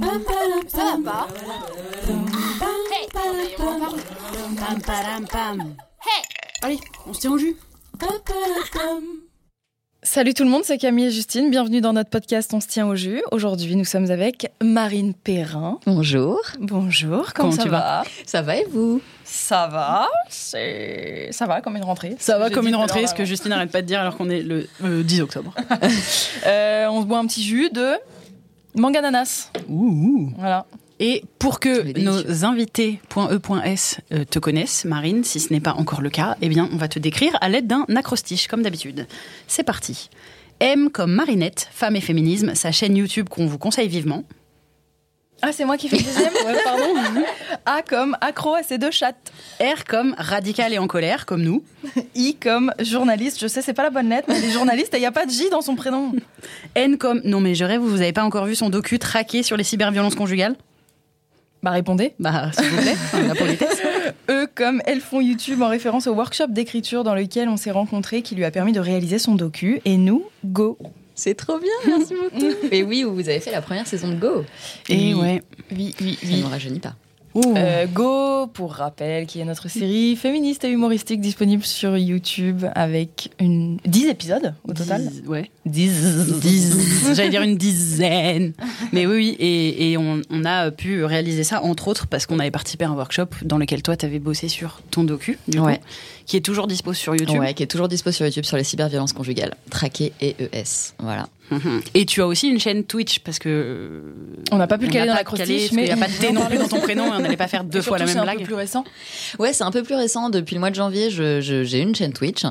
Pam, param, pam. Allez, on se tient au jus. Salut tout le monde, c'est Camille et Justine. Bienvenue dans notre podcast On se tient au jus. Aujourd'hui, nous sommes avec Marine Perrin. Bonjour. Bonjour, comment, Comment ça tu va Ça va et vous Ça va, c'est ça va comme une rentrée. Ça va comme une rentrée, ce que Justine n'arrête pas de dire alors qu'on est le euh, 10 octobre. Euh, on se boit un petit jus de mangue ananas. Ouh. Voilà. Et pour que nos invités.e.s euh, te connaissent, Marine, si ce n'est pas encore le cas, eh bien, on va te décrire à l'aide d'un acrostiche, comme d'habitude. C'est parti. M comme Marinette, femme et féminisme, sa chaîne YouTube qu'on vous conseille vivement. Ah, c'est moi qui fais le deuxième Ouais, pardon. A comme accro à ces deux chattes. R comme radical et en colère, comme nous. I comme journaliste. Je sais, c'est pas la bonne lettre, mais elle est journaliste et il n'y a pas de J dans son prénom. N comme non mais je rêve, vous avez pas encore vu son docu traqué sur les cyberviolences conjugales? Bah, répondez. Bah, s'il vous plaît, la politesse. E comme elles font YouTube en référence au workshop d'écriture dans lequel on s'est rencontrés qui lui a permis de réaliser son docu. Et nous, go. C'est trop bien, merci beaucoup. et oui, vous avez fait la première saison de Go. Et ouais. Oui, oui, Ça ne me rajeunit pas. Euh, Go, pour rappel, qui est notre série féministe et humoristique disponible sur YouTube avec une 10 épisodes au total. Dix- ouais. 10. Dix- J'allais dire une dizaine. Mais oui, oui. Et, et on, on a pu réaliser ça, entre autres, parce qu'on avait participé à un workshop dans lequel toi, tu avais bossé sur ton docu, du coup, qui est toujours dispo sur YouTube. Ouais, qui est toujours dispo sur YouTube sur les cyberviolences conjugales. Traqué et ES. Voilà. Mhm. Et tu as aussi une chaîne Twitch, parce que. euh, On n'a pas pu le caler dans la calé, crostiche, mais n'y a pas de T non plus dans ton prénom et on n'allait pas faire deux Et fois la même c'est un blague. peu plus récent. Ouais, c'est un peu plus récent. Depuis le mois de janvier, je- je- j'ai une chaîne Twitch. Euh,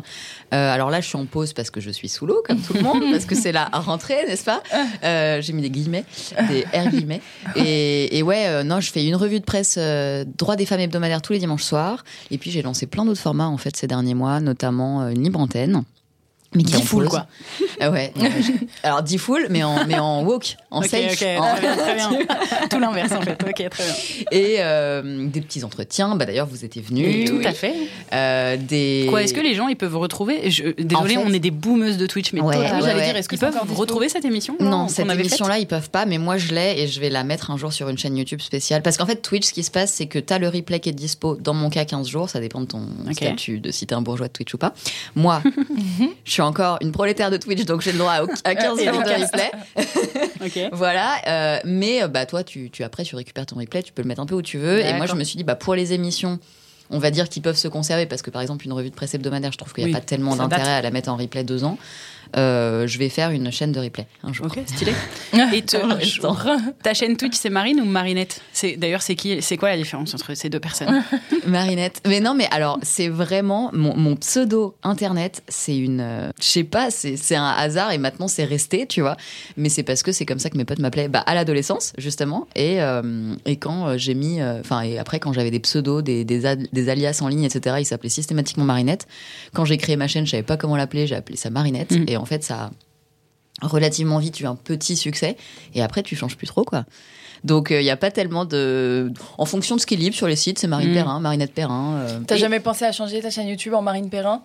alors là, je suis en pause parce que je suis sous l'eau, comme tout le monde, parce que c'est la rentrée, n'est-ce pas? Euh, J'ai mis des guillemets, des R guillemets. Et, et ouais, euh, non, je fais une revue de presse euh, droit des femmes hebdomadaires tous les dimanches soirs. Et puis j'ai lancé plein d'autres formats en fait ces derniers mois, notamment euh, une libre antenne. Mais qui pause. quoi. Ah ouais. non, Alors Diffoul, mais en mais en woke, en safe. en- très bien, très bien. Tout l'inverse en fait. Ok, très bien. Et euh, des petits entretiens. Bah d'ailleurs, vous étiez venus. Tout à fait. Euh, des. Quoi, est-ce que les gens ils peuvent retrouver je, Désolée, En fait- on est des boomeuses de Twitch, mais Ouais, j'allais ouais. dire, est-ce qu'ils peuvent retrouver cette émission Non, cette avait faite émission-là, ils peuvent pas, mais moi je l'ai et je vais la mettre un jour sur une chaîne YouTube spéciale. Parce qu'en fait, Twitch, ce qui se passe, c'est que tu as le replay qui est dispo, dans mon cas, 15 jours, ça dépend de ton Ok. statut, de si t'es un bourgeois de Twitch ou pas. Moi, je suis encore une prolétaire de Twitch, donc j'ai le droit à, à 15 Et jours de replay. Voilà, euh, mais euh, bah toi, tu, tu après, tu récupères ton replay, tu peux le mettre un peu où tu veux. Et moi, je me suis dit, bah pour les émissions. On va dire qu'ils peuvent se conserver parce que par exemple une revue de presse hebdomadaire, je trouve qu'il n'y a Oui, pas tellement d'intérêt à la mettre en replay deux ans. Euh, je vais faire une chaîne de replay un jour. Ok, stylé. Et l'instant. ta chaîne Twitch, c'est Marine ou Marinette? C'est d'ailleurs c'est qui C'est quoi la différence entre ces deux personnes? Marinette. Mais non, mais alors, c'est vraiment mon, mon pseudo internet. C'est une. euh, je sais pas, c'est un hasard et maintenant c'est resté, tu vois. Mais c'est parce que c'est comme ça que mes potes m'appelaient bah, à l'adolescence, justement. Et, euh, et quand euh, j'ai mis. Enfin, et après, quand j'avais des pseudos, des, des, ad- des alias en ligne, etc., ils s'appelaient systématiquement Marinette. Quand j'ai créé ma chaîne, je savais pas comment l'appeler, j'ai appelé ça Marinette. Mm. Et en fait, ça a relativement vite eu un petit succès. Et après, tu changes plus trop, quoi. Donc, il n'y a pas tellement de. En fonction de ce qui est libre sur les sites, c'est Marine Mm. Perrin, Marinette Perrin. euh, T'as et- jamais pensé à changer ta chaîne YouTube en Marine Perrin?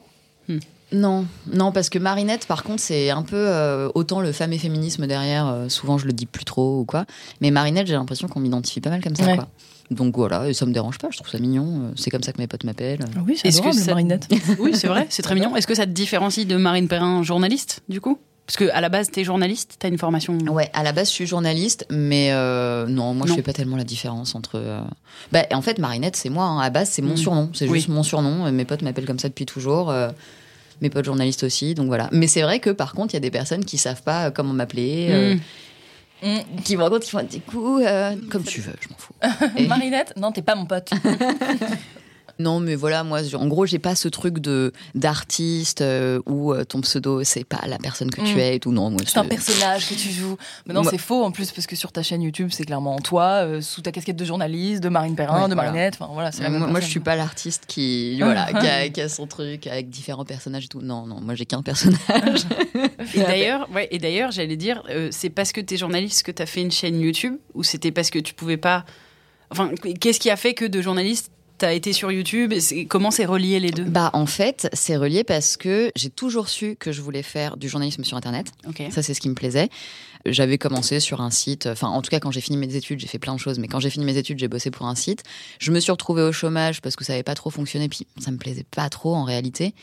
Non, non, parce que Marinette, par contre, c'est un peu euh, autant le femme et féminisme derrière. euh, souvent, je le dis plus trop ou quoi. Mais Marinette, j'ai l'impression qu'on m'identifie pas mal comme ça, Ouais. quoi. Donc voilà, et ça me dérange pas. Je trouve ça mignon. euh, C'est comme ça que mes potes m'appellent. Oui, c'est que adorable, ça- Marinette. Oui, c'est vrai, c'est très mignon. Est-ce que ça te différencie de Marine Perrin, journaliste, du coup? Parce que à la base, t'es journaliste, t'as une formation. Ouais, à la base, je suis journaliste, mais euh, non, moi, Non. je fais pas tellement la différence entre. euh, Bah, en fait, Marinette, c'est moi. hein. À la base, c'est mon Mm. surnom. C'est Oui. juste mon surnom. Mes potes m'appellent comme ça depuis toujours. euh, Mes potes journalistes aussi, donc voilà. Mais c'est vrai que par contre, il y a des personnes qui savent pas comment m'appeler, euh, Mm. Mm. qui me rencontrent, qui font des coups, euh, comme tu veux, je m'en fous. Et- Marinette Non, t'es pas mon pote. Non, mais voilà, moi, je- en gros, j'ai pas ce truc de d'artiste euh, où euh, ton pseudo, c'est pas la personne que tu Mm. es et tout. Non, moi, C'est un personnage que tu joues. Mais non, Moi- c'est faux en plus, parce que sur ta chaîne YouTube, c'est clairement toi, euh, sous ta casquette de journaliste, de Marine Perrin, Ouais, de voilà. Marinette. Enfin, voilà, c'est la moi, même moi, je suis pas l'artiste qui, voilà, qui a, qui a son truc avec différents personnages et tout. Non, non, moi, j'ai qu'un personnage. Et d'ailleurs, ouais, et d'ailleurs, j'allais dire, euh, c'est parce que t'es journaliste que t'as fait une chaîne YouTube ou c'était parce que tu pouvais pas. Enfin, qu'est-ce qui a fait que de journaliste t'as été sur YouTube et Comment c'est relié les deux? Bah, en fait, c'est relié parce que j'ai toujours su que je voulais faire du journalisme sur Internet. Ok. Ça, c'est ce qui me plaisait. J'avais commencé sur un site, enfin, en tout cas, quand j'ai fini mes études, j'ai fait plein de choses, mais quand j'ai fini mes études, j'ai bossé pour un site. Je me suis retrouvée au chômage parce que ça n'avait pas trop fonctionné, puis ça me plaisait pas trop en réalité.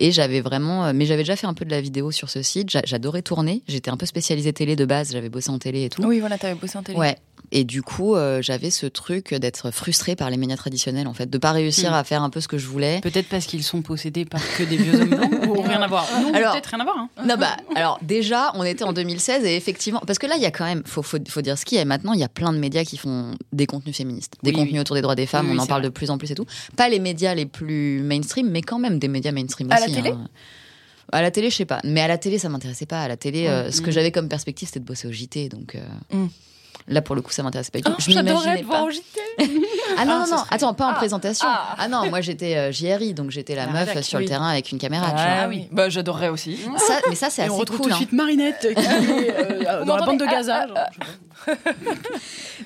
Et j'avais vraiment, euh, mais j'avais déjà fait un peu de la vidéo sur ce site. J'a- J'adorais tourner. J'étais un peu spécialisée télé de base, j'avais bossé en télé et tout. Oui, voilà, t'avais bossé en télé. Ouais. Et du coup, euh, j'avais ce truc d'être frustrée par les médias traditionnels, en fait, de pas réussir Hmm. à faire un peu ce que je voulais. Peut-être parce qu'ils sont possédés par que des vieux hommes blancs ou rien à voir. Non, Alors- peut-être rien à voir. hein. Non, bah, alors déjà, on était en 2016 et effectivement, parce que là, il y a quand même, faut, faut, faut dire ce qu'il y a maintenant, il y a plein de médias qui font des contenus féministes, des Oui, contenus oui. autour des droits des femmes, Oui, on oui, en parle vrai. de plus en plus et tout. Pas les médias les plus mainstream, mais quand même des médias mainstream À la aussi. télé hein. À la télé, je sais pas. Mais à la télé, ça m'intéressait pas. À la télé, euh, ce que Mm. j'avais comme perspective, c'était de bosser au JT. Donc euh, Mm. Là, pour le coup, ça m'intéressait pas du tout. Oh, je m'imaginais te pas. voir. Ah non, Ah, non, non, serait- attends, pas en Ah, présentation. ah. Ah, non, moi j'étais euh, JRI, donc j'étais la La meuf rédac, euh, sur oui. le terrain avec une caméra. tu vois. Ah oui, bah j'adorerais aussi. Ça, mais ça, c'est Et assez on retrouve cool. tout de hein. suite Marinette qui est euh, dans la bande de Gaza. genre.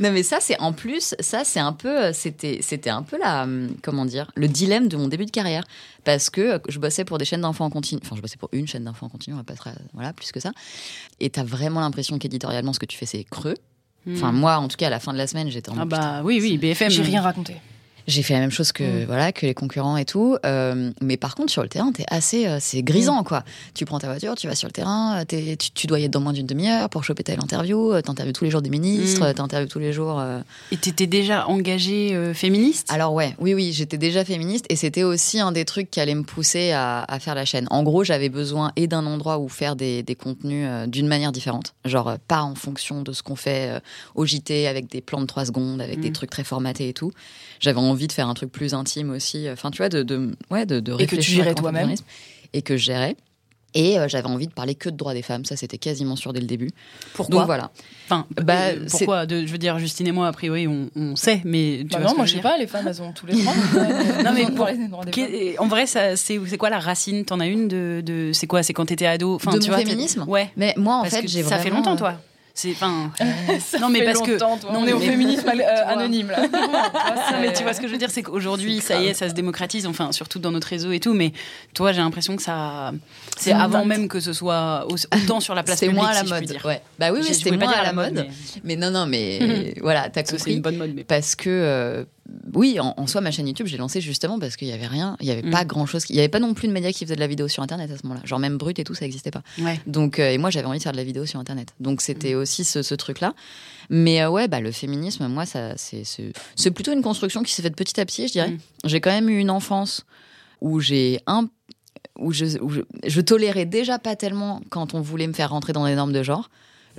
Non mais ça c'est en plus ça c'est un peu euh, c'était c'était un peu la hum, comment dire le dilemme de mon début de carrière parce que euh, je bossais pour des chaînes d'enfants en continu enfin je bossais pour une chaîne d'enfants en continu on va pas être, euh, voilà plus que ça et t'as vraiment l'impression qu'éditorialement ce que tu fais c'est creux enfin moi en tout cas à la fin de la semaine j'étais en Hmm. Ah bah oui, oui, BFM. J'ai rien raconté. J'ai fait la même chose que Mm. voilà que les concurrents et tout euh, mais par contre sur le terrain t'es assez euh, c'est grisant quoi tu prends ta voiture tu vas sur le terrain euh, tu, tu dois y être dans moins d'une demi-heure pour choper telle interview t'interviews tous les jours des ministres Mm. euh, t'interviews tous les jours euh, Et t'étais déjà engagée féministe? Alors ouais, oui, oui, j'étais déjà féministe et c'était aussi un des trucs qui allait me pousser à, à faire la chaîne. En gros, j'avais besoin et d'un endroit où faire des, des contenus d'une manière différente, genre pas en fonction de ce qu'on fait au JT avec des plans de 3 secondes, avec des Mm. trucs très formatés et tout. J'avais envie de faire un truc plus intime aussi, enfin tu vois, de, de, ouais, de, de Et que tu réfléchir gérais à toi-même. Et que je gérais. Et euh, j'avais envie de parler que de droits des femmes, ça c'était quasiment sûr dès le début. Pourquoi Donc voilà. Enfin, Bah, euh, pourquoi de, Je veux dire, Justine et moi, a priori, on, on sait, mais tu Bah vois non, moi je sais pas, les femmes elles ont tous les droits. Non, mais Pour En vrai, ça, c'est quoi la racine? T'en as une de, de c'est quoi? C'est quand t'étais ado enfin, De tu mon vois, féminisme? Ouais. Mais moi en Parce fait, j'ai ça vraiment... fait longtemps, toi. C'est enfin. Non, mais parce que- toi. non, on est au féminisme euh, anonyme là. Non, mais tu vois ce que je veux dire, c'est qu'aujourd'hui, C'est ça y est, ça se démocratise, enfin, surtout dans notre réseau et tout. Mais toi, j'ai l'impression que ça, c'est avant même que ce soit au- autant sur la place C'est publique, moins à la si mode. dire. Ouais. Bah oui, oui, c'est pas moins à la mode. mais- Mais non, non, mais voilà, t'as que c'est compris. une bonne mode. Mais... Parce que, euh, oui, en, en soi, ma chaîne YouTube, j'ai lancé justement parce qu'il y avait rien, il y avait Mm. pas grand chose. Il y avait pas non plus de médias qui faisaient de la vidéo sur Internet à ce moment-là. Genre même brut et tout, ça existait pas. Ouais. Donc, euh, et moi, j'avais envie de faire de la vidéo sur Internet. Donc, c'était aussi ce, ce truc-là. Mais euh, ouais, bah, le féminisme, moi, ça, c'est, plutôt une construction qui s'est faite petit à petit, je dirais. Mm. J'ai quand même eu une enfance où j'ai un où je, où je, je tolérais déjà pas tellement quand on voulait me faire rentrer dans des normes de genre.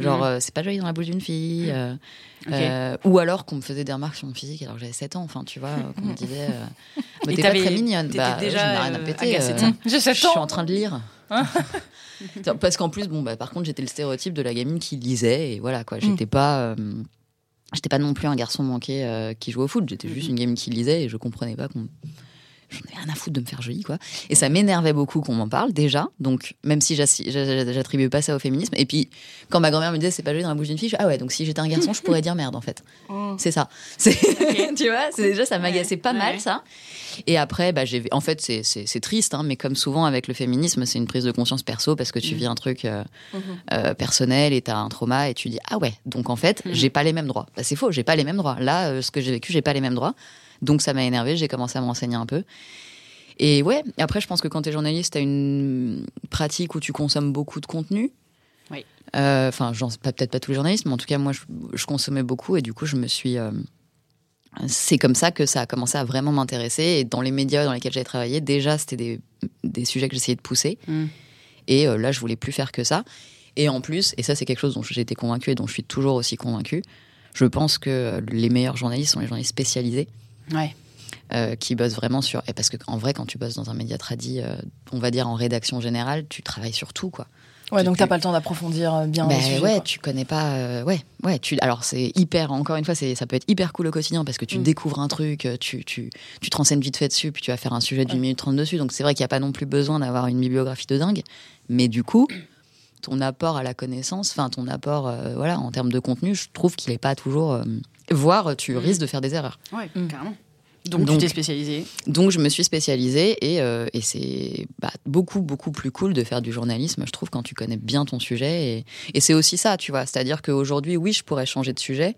Genre, Mhm. euh, c'est pas joli dans la bouche d'une fille. euh, Ok. euh, ou alors qu'on me faisait des remarques sur mon physique alors que j'avais 7 ans. Enfin, tu vois, qu'on me disait. euh, mais t'es pas très mignonne. Bah, déjà, je rien à euh, péter. agacée de euh, ça. J'ai je 7 suis ans. en train de lire. Tiens, Parce qu'en plus, bon, bah, par contre, j'étais le stéréotype de la gamine qui lisait et voilà quoi. J'étais pas, euh, j'étais pas non plus un garçon manqué euh, qui jouait au foot. J'étais juste une gamine qui lisait et je comprenais pas qu'on. J'en avais rien à foutre de me faire jolie, quoi. Et ça m'énervait beaucoup qu'on m'en parle, déjà. Donc, même si j'attribuais pas ça au féminisme. Et puis, quand ma grand-mère me disait c'est pas joli dans la bouche d'une fille, je, ah ouais, donc si j'étais un garçon, je pourrais dire merde, en fait. C'est ça. Tu vois, c'est déjà, ça m'agaçait pas mal, ça. Et après, bah, j'ai, en fait, c'est, triste, hein, mais comme souvent avec le féminisme, c'est une prise de conscience perso parce que tu Mm. vis un truc euh, Mhm. euh, personnel et t'as un trauma et tu dis ah ouais, donc en fait, Mm. j'ai pas les mêmes droits. Bah, c'est faux, j'ai pas les mêmes droits. Là, euh, ce que j'ai vécu, j'ai pas les mêmes droits. Donc ça m'a énervé, j'ai commencé à me renseigner un peu. Et ouais, après, je pense que quand t'es journaliste, t'as une pratique où tu consommes beaucoup de contenu. Oui. Euh, Enfin, pas- peut-être pas tous les journalistes, mais en tout cas, moi, je, je consommais beaucoup et du coup, je me suis. euh, c'est comme ça que ça a commencé à vraiment m'intéresser. Et dans les médias dans lesquels j'avais travaillé, déjà, c'était des, des sujets que j'essayais de pousser. Mm. Et euh, là, je voulais plus faire que ça. Et en plus, et ça, c'est quelque chose dont j'ai été convaincue et dont je suis toujours aussi convaincue, je pense que les meilleurs journalistes sont les journalistes spécialisés Ouais. euh, qui bossent vraiment sur. Et parce qu'en vrai, quand tu bosses dans un média tradi, euh, on va dire en rédaction générale, tu travailles sur tout, quoi. Ouais, Tu- donc t'as tu- pas le temps d'approfondir euh, bien sujets, ouais, quoi. tu connais pas. euh, ouais, ouais. Tu, alors c'est hyper. Encore une fois, c'est ça peut être hyper cool au quotidien parce que tu Mm. découvres un truc, tu, tu, tu te renseignes vite fait dessus, puis tu vas faire un sujet d'une Ouais. minute trente dessus. Donc c'est vrai qu'il n'y a pas non plus besoin d'avoir une bibliographie de dingue, mais du coup, ton apport à la connaissance, enfin ton apport, euh, voilà, en termes de contenu, je trouve qu'il n'est pas toujours. euh, voire, tu Mm. risques de faire des erreurs. Ouais, Mm. carrément. Donc, tu Donc- t'es spécialisé. Donc je me suis spécialisée et, euh, et c'est bah, beaucoup beaucoup plus cool de faire du journalisme, je trouve, quand tu connais bien ton sujet. Et, et c'est aussi ça, tu vois. C'est-à-dire qu'aujourd'hui, oui, je pourrais changer de sujet,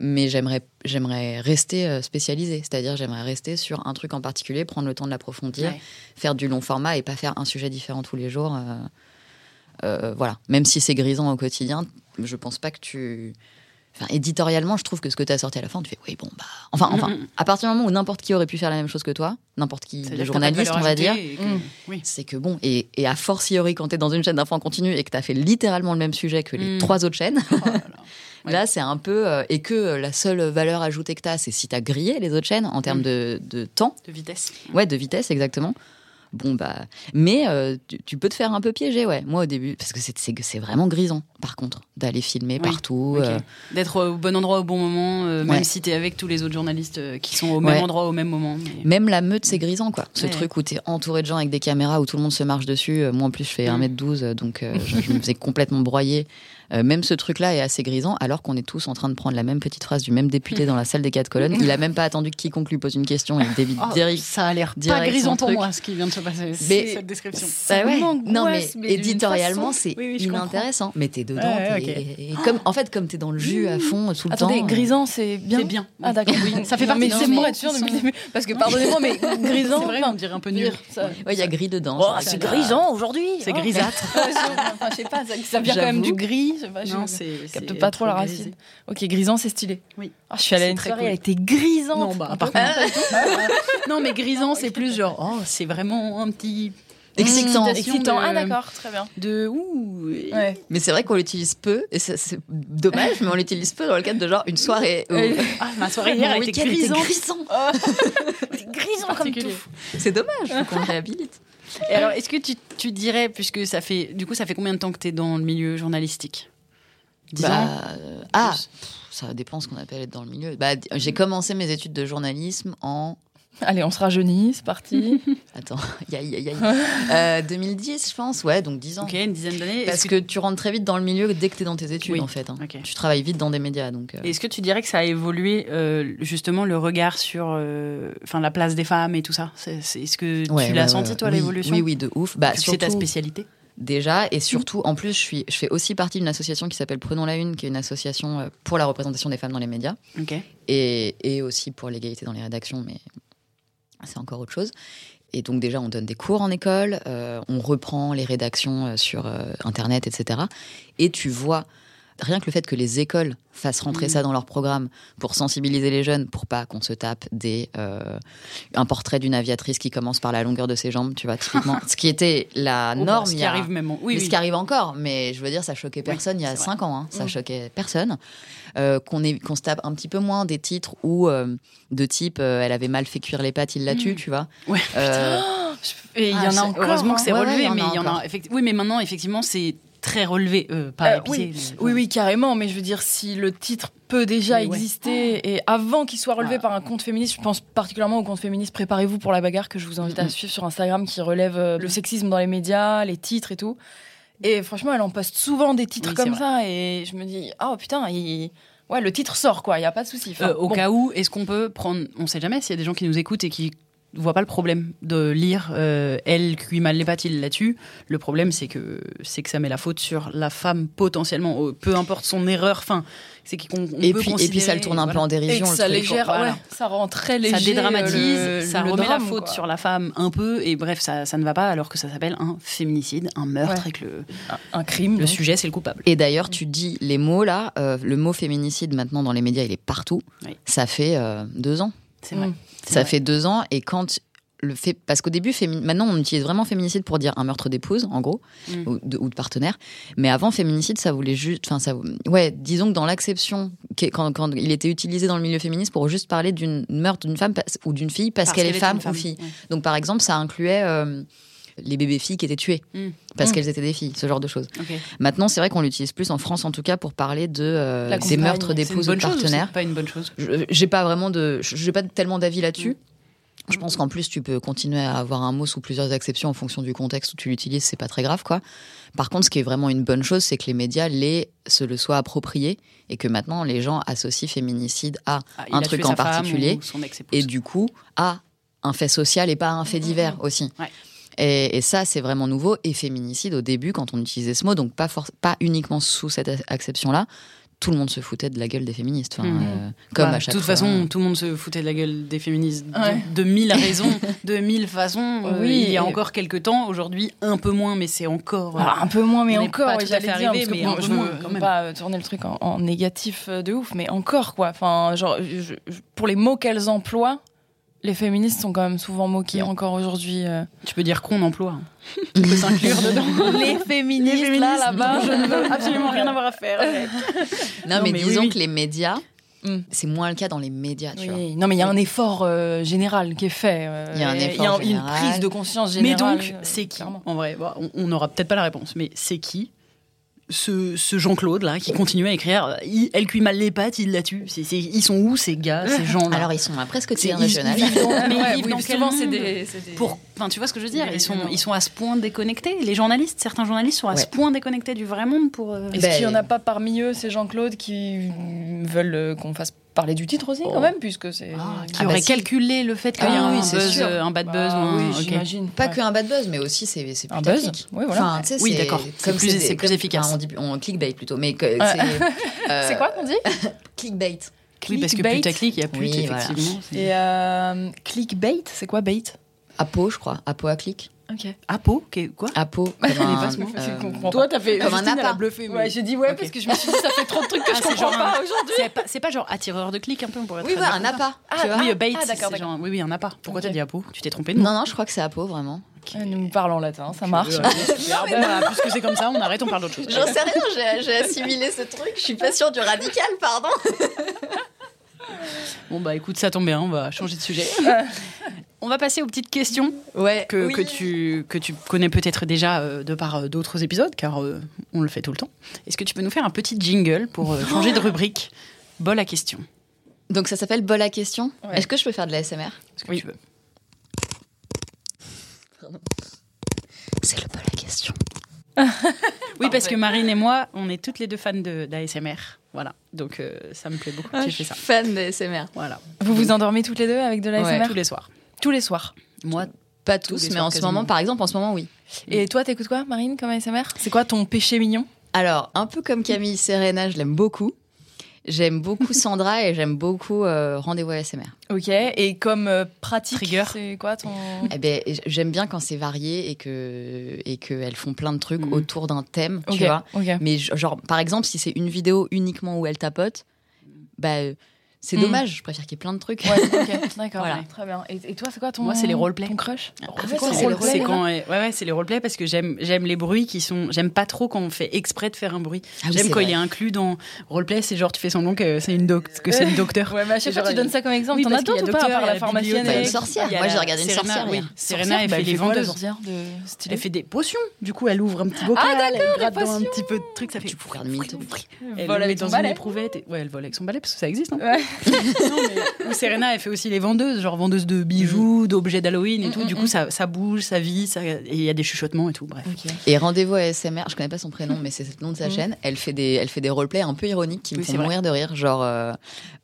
mais j'aimerais j'aimerais rester euh, spécialisée. C'est-à-dire j'aimerais rester sur un truc en particulier, prendre le temps de l'approfondir, Ouais. faire du long format et pas faire un sujet différent tous les jours. euh, euh, voilà. Même si c'est grisant au quotidien, je pense pas que tu... Enfin, éditorialement, je trouve que ce que tu as sorti à la fin, tu fais oui, bon, bah. Enfin, enfin, Mhm. à partir du moment où n'importe qui aurait pu faire la même chose que toi, n'importe qui, de journalistes, on va dire, que- Mm. Oui. c'est que bon, et, et a fortiori quand tu es dans une chaîne d'infos en continu et que tu as fait littéralement le même sujet que les Mm. trois autres chaînes, Oh là là. Ouais. là c'est un peu. euh, et que euh, la seule valeur ajoutée que tu as, c'est si tu as grillé les autres chaînes en termes Mm. de, de temps, De vitesse. ouais, de vitesse exactement. Bon, bah. Mais euh, tu, tu peux te faire un peu piéger, ouais. Moi au début, parce que c'est- vraiment grisant, par contre, d'aller filmer Oui, partout. euh, D'être au bon endroit au bon moment, euh, même si t'es avec tous les autres journalistes qui sont au même endroit au même moment. mais- Même la meute, c'est grisant, quoi. Ce Ouais. truc où t'es entouré de gens avec des caméras, où tout le monde se marche dessus. Moi, en plus, je fais Mm. 1m12, euh, donc je, je me faisais complètement broyer. Euh, même ce truc-là est assez grisant, alors qu'on est tous en train de prendre la même petite phrase du même député dans la salle des quatre colonnes. Il a même pas attendu que quiconque lui pose une question il débite Oh, direct. ça a l'air pas grisant pour moi ce qui vient de se passer. Mais- C'est cette description. Ça Bah ouais. m'angoisse, Non, mais, éditorialement, c'est Oui, oui, comprends. inintéressant. Mais t'es dedans. Ouais, et comme, en fait, comme t'es dans le jus à fond tout le Attendez, temps. euh, grisant, c'est bien. C'est bien. Ah d'accord. Ça fait partie c'est pour mots être sûr qui depuis le sont- début. Parce que pardonnez-moi, mais grisant. C'est vrai, on dirait un peu nul. il y a gris dedans. Oh, c'est grisant aujourd'hui. C'est Oh. grisâtre. Je sais pas, ça, vient quand même du gris. Je sais pas, je- Non, c'est. capte pas trop la racine. Ok, grisant, c'est stylé. Oui. Ah, je suis allée à une très soirée, cool. elle était grisante. Non, bah, Ah, par contre, pas du tout. Non, mais grisant, c'est plus genre, oh, c'est vraiment un petit. Excitant. Mmh, Excitation Excitant. de- Ah d'accord, très bien. De ouh. et- Ouais. Mais c'est vrai qu'on l'utilise peu, et c'est dommage, mais on l'utilise peu dans le cadre de genre une soirée. où- Ah, ma soirée hier, était était grisante. grisant. Grisant comme tout. C'est dommage, faut qu'on le réhabilite. Et alors, est-ce que tu, tu dirais, puisque ça fait, du coup, ça fait combien de temps que tu es dans le milieu journalistique? 10 ans Bah, euh, ah, pff, ça dépend ce qu'on appelle être dans le milieu. Bah, j'ai commencé mes études de journalisme en. Allez, on se rajeunit, c'est parti. Attends, aïe, aïe, aïe, aïe. Euh, 2010, je pense, ouais, donc 10 ans. Ok, une dizaine d'années. Parce que tu rentres très vite dans le milieu dès que tu es dans tes études, Oui, en fait. hein. Tu travailles vite dans des médias, donc. euh, Est-ce que tu dirais que ça a évolué euh, justement le regard sur euh, enfin la place des femmes et tout ça? Est-ce que ouais, tu l'as ouais, senti ouais. toi Oui, l'évolution? Oui, oui, de ouf. Bah, C'est ta spécialité? Déjà. Et surtout en plus je suis je fais aussi partie d'une association qui s'appelle Prenons la une qui est une association euh, pour la représentation des femmes dans les médias. Et, et aussi pour l'égalité dans les rédactions mais c'est encore autre chose. Et donc déjà on donne des cours en école euh, on reprend les rédactions euh, sur euh, internet etc et tu vois rien que le fait que les écoles fassent rentrer Mm. ça dans leur programme pour sensibiliser les jeunes, pour pas qu'on se tape des euh, un portrait d'une aviatrice qui commence par la longueur de ses jambes, tu vois, typiquement. ce qui était la Oh, bah, norme ce il qui a- arrive même. en- Oui, mais oui. ce qui arrive encore, mais je veux dire, ça choquait personne il y a c'est 5 ans. hein. Ça Mm. choquait personne. Euh, qu'on qu'on se tape un petit peu moins des titres où, euh, de type, elle avait mal fait cuire les pâtes, il la tue, Mm. tu vois. Ouais. Et il y Ah, en c'est- a encore. Heureusement que c'est hein. Ouais, ouais, relevé, mais il y en a. Oui, mais maintenant, effectivement, c'est très relevé. euh, pas Euh, épicé, oui. mais- oui, oui, carrément. Mais je veux dire, si le titre peut déjà ouais. exister et avant qu'il soit relevé Ah. par un compte féministe, je pense particulièrement au compte féministe Préparez-vous pour la bagarre que je vous invite à suivre sur Instagram qui relève euh, le sexisme dans les médias, les titres et tout. Et franchement, elle en poste souvent des titres Oui, comme ça et je me dis, oh putain, il- ouais, le titre sort quoi, il y a pas de souci. Enfin, Euh, au bon. cas où, est-ce qu'on peut prendre. On sait jamais s'il y a des gens qui nous écoutent et qui vois pas le problème de lire euh, elle cuit mal les il la tue. Le problème, c'est que c'est que ça met la faute sur la femme potentiellement, peu importe son erreur. Enfin, c'est qu'on on Et peut puis, et puis ça le tourne un peu en Et dérision. que le ça truc. légère, voilà. ouais, ça rend très léger. Ça dédramatise, le- ça le remet drame, la faute quoi. sur la femme un peu, et bref, ça, ça ne va pas alors que ça s'appelle un féminicide, un meurtre, Ouais. et que le, un crime. le donc. sujet, c'est le coupable. Et d'ailleurs, tu dis les mots là, euh, le mot féminicide maintenant dans les médias, il est partout. Oui. Ça fait euh, deux ans. C'est vrai. Mm. Ça vrai. fait deux ans et quand le fait, parce qu'au début, fémi- maintenant on utilise vraiment féminicide pour dire un meurtre d'épouse, en gros, Mm. ou, de, ou de partenaire. Mais avant, féminicide, ça voulait juste, enfin ça, ouais, disons que dans l'acception, quand, quand il était utilisé dans le milieu féministe pour juste parler d'une meurtre d'une femme ou d'une fille parce, qu'elle est femme, ou fille. Ouais. Donc par exemple, ça incluait euh, les bébés filles qui étaient tuées Mm. parce Mm. qu'elles étaient des filles, ce genre de choses. Maintenant, c'est vrai qu'on l'utilise plus en France, en tout cas, pour parler de euh, des meurtres d'épouses ou de partenaires. c'est pas une bonne chose? J'ai pas vraiment de, j'ai pas tellement d'avis là-dessus. Je pense qu'en plus, tu peux continuer à avoir un mot sous plusieurs acceptions en fonction du contexte où tu l'utilises, c'est pas très grave, quoi. Par contre, ce qui est vraiment une bonne chose, c'est que les médias les, se le soient appropriés et que maintenant les gens associent féminicide à Ah, un a truc en particulier et du coup à un fait social et pas à un fait divers aussi. Ouais. Et, et ça, c'est vraiment nouveau. Et féminicide, au début, quand on utilisait ce mot, donc pas, pas uniquement sous cette acception-là, tout le monde se foutait de la gueule des féministes. Enfin, Mhm. euh, comme Bah, à chaque De toute fois. façon, tout le monde se foutait de la gueule des féministes de- Ouais. de, mille raisons, de mille façons. Euh, Oui, il y a encore quelques temps, aujourd'hui un peu moins, mais c'est encore. euh, Alors, un peu moins, mais On encore, pas oui, tout à j'allais fait dire, arrivé, parce que mais bon, un peu je moins, veux pas tourner le truc en, en négatif de ouf, mais encore, quoi. Enfin, genre, je- je- pour les mots qu'elles emploient, les féministes sont quand même souvent moquées encore aujourd'hui. euh. Tu peux dire qu'on emploie. hein. Tu peux s'inclure dedans. Les féministes, Les là, là-bas, je ne veux absolument rien avoir à faire. avec. Non, Non, mais, mais disons oui, oui. que les médias, Mm. c'est moins le cas dans les médias, tu vois. Non, mais il y a un effort euh, général qui est fait. euh, Il y a un une général. prise de conscience Mais générale. donc, euh, c'est qui clairement. En vrai, bon, on n'aura peut-être pas la réponse, mais c'est qui ce, ce Jean-Claude là qui continue à écrire il- Elle cuit mal les pâtes, il la tue. C'est- c'est- ils sont où ces gars, ces gens-là Alors, ils sont à presque ils dans- mais ils Ouais, vivent oui, dans quel souvent, c'est monde des, c'est des- pour enfin tu vois ce que je veux dire ils sont ils sont à ce point déconnectés. Les journalistes certains journalistes sont à ce point déconnectés du vrai monde pour euh, Est-ce Ben- qu'il n'y en a pas parmi eux, ces Jean-Claude, qui veulent euh, qu'on fasse parler du titre aussi, Oh. quand même, puisque c'est. Ah, qui Ah aurait calculé le fait qu'il y Ah a un oui, c'est buzz sûr. euh, un bad Bah buzz ou un oui, ok. j'imagine. Pas Ouais. que un bad buzz, mais aussi c'est c'est plus Un buzz. Oui, voilà. Enfin, Oui, d'accord. C'est plus- plus efficace. enfin, on dit on clickbait plutôt, mais c'est euh, C'est quoi qu'on dit? Clickbait. oui parce que Clickbait. plus t'as clic il y a plus Oui, effectivement Et euh, clickbait, c'est quoi bait? Apo, je crois. Apo à clic. Ok. Apo qu'est- quoi. Comme un, mot. euh, Toi, t'as fait. Comme un appât. bluffé. mais- Ouais, j'ai dit ouais, parce que je me suis dit, ça fait trop de trucs que Ah, je comprends pas un- aujourd'hui. c'est pas, c'est pas genre attireur de clic un peu on pourrait Oui, voilà, un appât. Ah, tu vois. oui euh, bait Ah, d'accord, c'est d'accord. genre oui oui un appât pourquoi Ok. t'as dit Apo tu t'es trompé Non, non, je crois que c'est Apo, vraiment. Euh, Nous parlons en latin, ça marche. Euh, super. Bon, bah, puisque c'est comme ça on arrête on parle d'autre chose J'en sais rien, j'ai- j'ai assimilé ce truc. Je suis pas sûre du radical, pardon. bon bah écoute ça tombe bien on va changer de sujet on va passer aux petites questions Ouais. que, oui. que, tu, que tu connais peut-être déjà euh, de par euh, d'autres épisodes, car euh, on le fait tout le temps. Est-ce que tu peux nous faire un petit jingle pour euh, changer de rubrique? Bol à question. Donc ça s'appelle bol à question. Ouais. Est-ce que je peux faire de la SMR Est-ce que Oui. tu veux C'est le bol à question. Oui, parce que Marine et moi, on est toutes les deux fans de d'ASMR. Voilà, donc euh, ça me plaît beaucoup que Ah, tu je suis ça. fan de SMR. Voilà, Vous vous endormez toutes les deux avec de la Ouais. SMR tous les soirs. Tous les soirs. Moi, Pas Tous mais soirs, en ce moment, par exemple, en ce moment, oui. Et toi, t'écoutes quoi, Marine, comme ASMR C'est quoi ton péché mignon? Alors, un peu comme Camille Serena, je l'aime beaucoup. J'aime beaucoup Sandra et j'aime beaucoup euh, Rendez-vous à SMR. Ok. Et comme euh, pratique, c'est quoi ton. Eh ben, j'aime bien quand c'est varié et que et qu'elles font plein de trucs Mhm. autour d'un thème, Ok, tu vois. ok. Mais genre, par exemple, si c'est une vidéo uniquement où elle tapote, bah, euh, c'est Mhm. dommage. Je préfère qu'il y ait plein de trucs. Ouais, ok, d'accord, Voilà. ouais, très bien. Et, et toi, c'est quoi ton. Moi, c'est les roleplay. Ton crush Ah, c'est quoi, quand ouais ouais c'est les roleplays parce que j'aime j'aime les bruits qui sont j'aime pas trop quand on fait exprès de faire un bruit Ah j'aime quand vrai. il est inclus dans roleplay c'est genre tu fais semblant que c'est une doc que c'est une docteur Ouais, mais à chaque fois, tu donnes ça comme exemple. oui, T'en as d'autres ou pas a la pharmacienne. Une et- sorcière. Y a Moi, j'ai regardé une sorcière oui. Serena Sorcière, elle bah, fait les vendeuses sorcière elle fait des potions du coup elle ouvre un petit bocal elle gratte dans un petit peu de truc ça fait Tu trucs. elle vole avec dans son une balai. ouais elle vole avec son balai parce que ça existe hein. Non, mais- Serena, elle fait aussi les vendeuses, genre vendeuse de bijoux, d'objets d'Halloween et tout. Du coup, ça, ça bouge, ça vit, ça- et il y a des chuchotements et tout. Bref. Et rendez-vous à SMR, je connais pas son prénom, mais c'est le nom de sa chaîne. Elle fait des, elle fait des roleplays un peu ironiques qui me Oui, font mourir de rire. Genre, euh,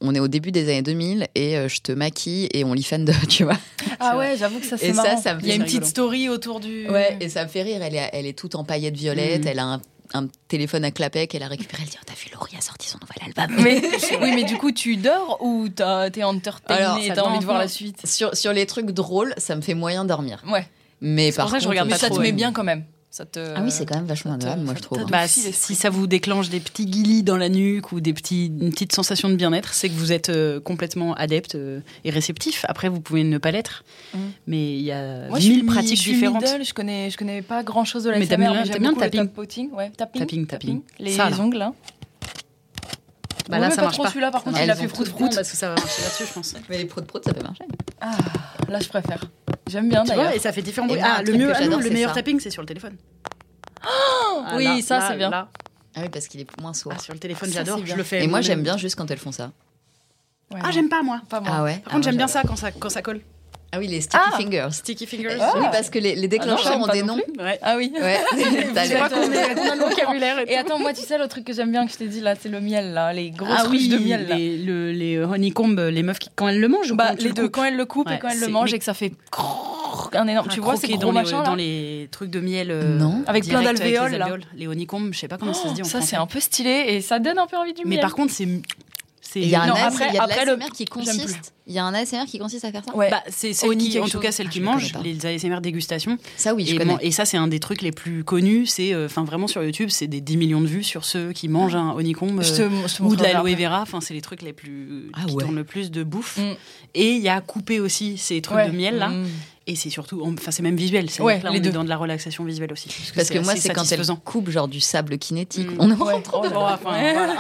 on est au début des années 2000 et euh, je te maquille et on lit fan de, tu vois. Ah ouais, j'avoue que ça c'est Et ça, marrant. ça me Il y a une rigolo. petite story autour du. Ouais, et ça me fait rire. Elle est, elle est toute en paillettes violettes. Elle a un, un téléphone à clapet qu'elle a récupéré. Elle dit oh, T'as vu, Laurie a sorti son nouvel album. Mais, oui, mais du coup, tu dors ou t'es entertainé et t'as envie de voir la suite? Sur, sur les trucs drôles, ça me fait moyen dormir. Ouais. Mais par je contre, regarde Mais pas ça te met bien quand même. Ça te... Ah oui, c'est quand même vachement agréable, moi, je trouve. te- Bah, si, les si ça vous déclenche des petits guilis dans la nuque ou des petits, une petite sensation de bien-être, c'est que vous êtes euh, complètement adepte euh, et réceptif. Après, vous pouvez ne pas l'être, Mm. mais il y a Moi, mille mi- pratiques je suis différentes. middle, je connais, je connais pas grand chose de la Mais t'aimes bien- j'aime t'aimes bien le tapping tapping. Ouais, tapping, Tapping, tapping. Les Ça, là. ongles là. Bah Ouais, là, mais ça pas marche trop pas. celui-là, par contre, il a fait froute froute. parce que ça va marcher là-dessus, je pense. Mais les proutes proutes, ça peut marcher. Ah, là, je préfère. J'aime bien Tu vois, d'ailleurs. et ça fait différents Et bruits. moi, Ah, le mieux, ah le meilleur ça. tapping, c'est sur le téléphone. Ah, oui, là, ça, là, c'est bien. là. Ah oui, parce qu'il est moins sourd. Ah, sur le téléphone, Ça, j'adore. Je le fais. Et moi, j'aime bien juste quand elles font ça. Ouais, Ah, j'aime pas moi. pas moi. Ah ouais? Par contre, j'aime bien ça quand ça quand ça colle. Ah oui, les sticky Ah fingers. Sticky fingers. Ah. Oui, parce que les, les déclencheurs j'aime ont pas des non noms. Ouais. Ah oui. Ouais, t'as Je les- crois qu'on est- le vocabulaire Et attends, moi, tu sais, le truc que j'aime bien que je t'ai dit là, c'est le miel là, les grosses Ah ruches oui, de miel là. les, le- les honeycombs, les meufs qui, quand elles le mangent, ou Bah, les le deux, quand elle le coupe Ouais, et quand elle le c'est- mange mais- et que ça fait un énorme. Tu vois, ces croquer gros dans, les, machins dans les trucs de miel. euh, Non. Avec plein d'alvéoles, les là. alvéoles. Les honeycombs, je sais pas comment ça se dit Ça, c'est un peu stylé et ça donne un peu envie du Mais miel. par contre, c'est. Il y a un Non, AS après- il y a de après, le- l'ASMR qui consiste. Il y a un ASMR qui consiste à faire ça. ouais. Bah, c'est celle qui, en tout chose. cas, celle Ah, qui mange, les ASMR dégustation. Ça oui, je Et, connais. et ça, c'est un des trucs les plus connus. C'est, euh, enfin, vraiment sur YouTube, c'est des 10 millions de vues sur ceux qui mangent un honeycomb. je euh, ou de l'aloe vera, enfin c'est les trucs les plus Ah qui ouais. tournent le plus de bouffe. Mm. Et il y a coupé aussi ces trucs Ouais. de miel là. Mm. Et c'est surtout, enfin c'est même visuel. C'est Ouais, là, les deux. dans de la relaxation visuelle aussi. Parce que moi, c'est quand elle coupe genre du sable kinétique. Mm. On Ouais. trop Oh là. enfin, voilà.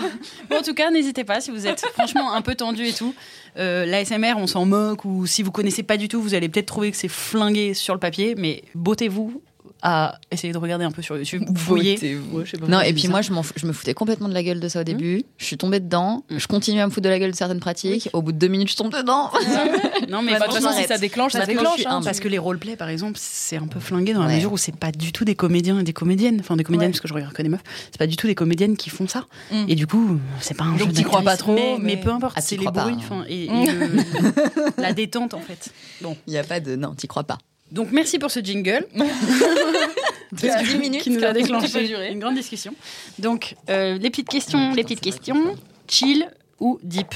Bon, en tout cas, n'hésitez pas si vous êtes franchement un peu tendu et tout. Euh, L'ASMR, on s'en moque ou si vous connaissez pas du tout, vous allez peut-être trouver que c'est flingué sur le papier, mais bottez-vous à essayer de regarder un peu sur YouTube. Fouiller. Ouais, je sais pas Non, et puis ça. moi, je, me foutais complètement de la gueule de ça au début. Je suis tombée dedans. Mm. Je continue à me foutre de la gueule de certaines pratiques. Au bout de deux minutes, je tombe dedans. non, mais Bah, de toute façon, si ça déclenche, ça Parce que, déclenche. hein. parce que les roleplays, par exemple, c'est un peu flingué dans la Ouais. mesure où c'est pas du tout des comédiens et des comédiennes, enfin des comédiennes Ouais. parce que je regarde que des meufs, c'est pas du tout des comédiennes qui font ça. Mm. Et du coup, c'est pas un Donc jeu t'y crois pas trop, mais, peu importe, Ah, t'y c'est les bruits, hein. et, la détente en fait. Bon, Il n'y a pas de. Non, t'y crois pas. Donc merci pour ce jingle. Parce que 10 minutes, qui nous a déclenché une grande discussion. Donc, euh, les petites questions, les petites questions. Chill ou deep?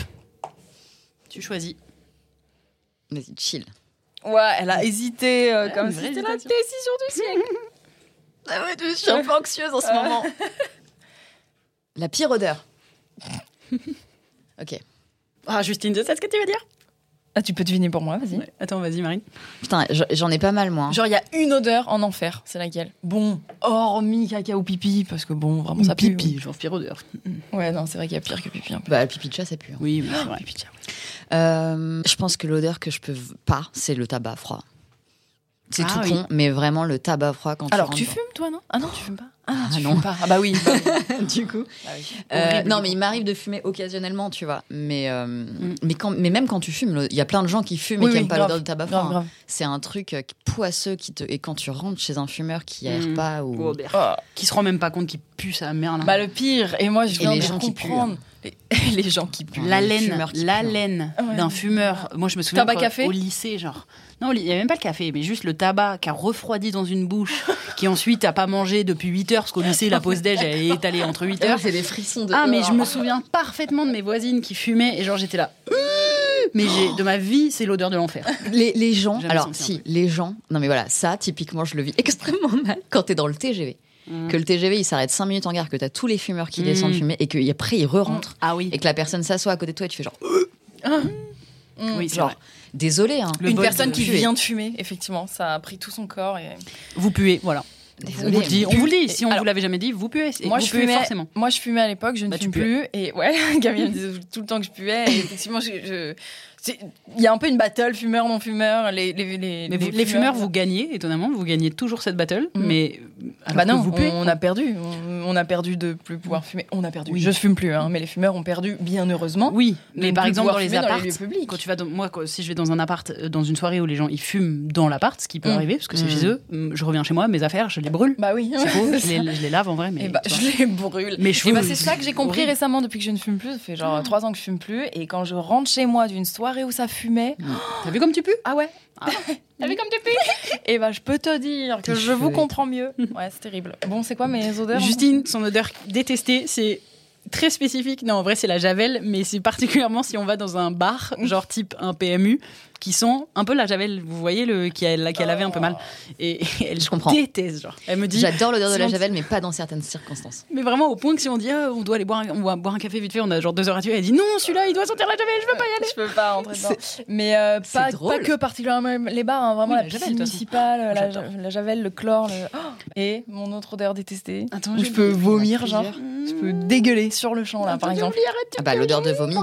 Tu choisis. Vas-y, chill. Ouais, elle a hésité euh, Ouais, comme si c'était la décision du siècle. Ah ouais, je suis un peu anxieuse en ce moment. La pire odeur. ok. Ah, Justine, je sais ce que tu veux dire. Ah, tu peux deviner pour moi, vas-y. Ouais. Attends, vas-y, Marine. Putain, j'en ai pas mal, moi. hein. Genre, il y a une odeur en enfer, c'est laquelle? Bon, hormis caca ou pipi, parce que bon, vraiment ça pue. pipi, genre pire odeur. Ouais, non, c'est vrai qu'il y a pire que pipi un peu. Bah, le pipi de chat, ça pue. hein. Oui, oui, c'est vrai. Pipi de chat, ouais. Euh, je pense que l'odeur que je peux pas, c'est le tabac froid. C'est Ah tout oui. con, mais vraiment le tabac froid quand Alors, tu tu rentres fumes, toi, non? Ah non, tu fumes pas Ah, Ah, tu non. fumes pas. Ah bah oui. bah oui. du coup. Bah oui. Euh, non, mais il m'arrive de fumer occasionnellement, tu vois. Mais, euh, Mm. mais, quand, mais même quand tu fumes, il y a plein de gens qui fument Oui, et qui oui, n'aiment pas l'odeur du tabac froid. Grave, hein. grave. C'est un truc euh, poisseux qui te. Et quand tu rentres chez un fumeur qui aère Mm. pas ou. Oh, merde. Oh. Qui se rend même pas compte qu'il pue sa mère là. Bah le pire, et moi je viens de gens qui puent, comprendre. Les, les gens qui puent. la laine, la laine Ouais. d'un fumeur. Moi, je me souviens Tabac café au lycée, genre. Non, il n'y a même pas le café, mais juste le tabac qui a refroidi dans une bouche, qui ensuite a pas mangé depuis 8 heures, parce qu'au lycée, la pause déj, elle est étalée entre 8 heures. c'est des frissons de. Ah, mais je me souviens parfaitement de mes voisines qui fumaient, et genre, j'étais là. Mais j'ai, de ma vie, c'est l'odeur de l'enfer. Les, les gens, alors si, les gens, non mais voilà, ça typiquement je le vis extrêmement mal quand t'es dans le TGV. Mm. Que le TGV il s'arrête 5 minutes en gare, que t'as tous les fumeurs qui Mm. descendent fumer et qu'après ils re-rentrent Ah oui. et que la personne s'assoit à côté de toi et tu fais genre, Mm. Oui, c'est genre vrai. désolé hein. Une personne de qui vient de fumer, effectivement, ça a pris tout son corps. Et... Vous puez, voilà. On vous le dit, on vous le dit. Si on Alors, vous l'avait jamais dit, vous puez. Moi vous je, puez fumais, forcément. moi, je fumais à l'époque, je ne Bah, tu fume puais. plus. Et ouais, Camille me disait tout le temps que je puais. Et effectivement, je- il y a un peu une battle fumeur, non-fumeur. Les, les, les, Mais vous- les fumeurs, vous gagnez, étonnamment, vous gagnez toujours cette battle, Mm. mais alors Bah non, vous on, on a perdu. On, on a perdu de plus pouvoir fumer. On a perdu. Oui. Je fume plus, hein, mais les fumeurs ont perdu, bien heureusement. Oui, mais par exemple dans les apparts, quand tu vas dans, moi quand- si je vais dans un appart, euh, dans une soirée où les gens ils fument dans l'appart, ce qui peut Mm. arriver parce que c'est Mm. chez eux, mm, je reviens chez moi, mes affaires, je les brûle. Bah oui. Je les, je les lave en vrai, mais Et bah, je les brûle. Et cheveux. bah, c'est ça que j'ai compris récemment depuis que je ne fume plus. Ça fait genre trois ans que je fume plus. Et quand je rentre chez moi d'une soirée où ça fumait, T'as vu comme tu pues? Ah ouais. Ah. T'as vu comme tu pues? Et bah, je peux te dire que je cheveux vous comprends mieux. Ouais, c'est terrible. Bon, c'est quoi mes odeurs? Justine, son odeur détestée, c'est très spécifique. Non, en vrai, c'est la javel, mais c'est particulièrement si on va dans un bar, genre type un PMU, qui sent un peu la javel. Vous voyez le qui a, la- qui a lavé un peu mal. Et elle Je comprends. déteste, genre. Elle me dit. J'adore l'odeur de la javel, mais pas dans certaines circonstances. Mais vraiment au point que si on dit ah, on doit aller boire, un, on va boire un café vite fait, on a genre deux heures à tuer. Elle dit non, celui-là il doit sentir la javel, je veux pas y aller. Je peux pas rentrer dedans. Mais euh, pas, pas que particulièrement les bars, hein, vraiment Oui, la, la piscine javel, municipale, la, la javel, le chlore. le- Oh et mon autre odeur détestée. Attends, je peux vomir, genre. Je peux dégueuler sur le champ, là, par exemple. Ah bah l'odeur de vomi. Ouais,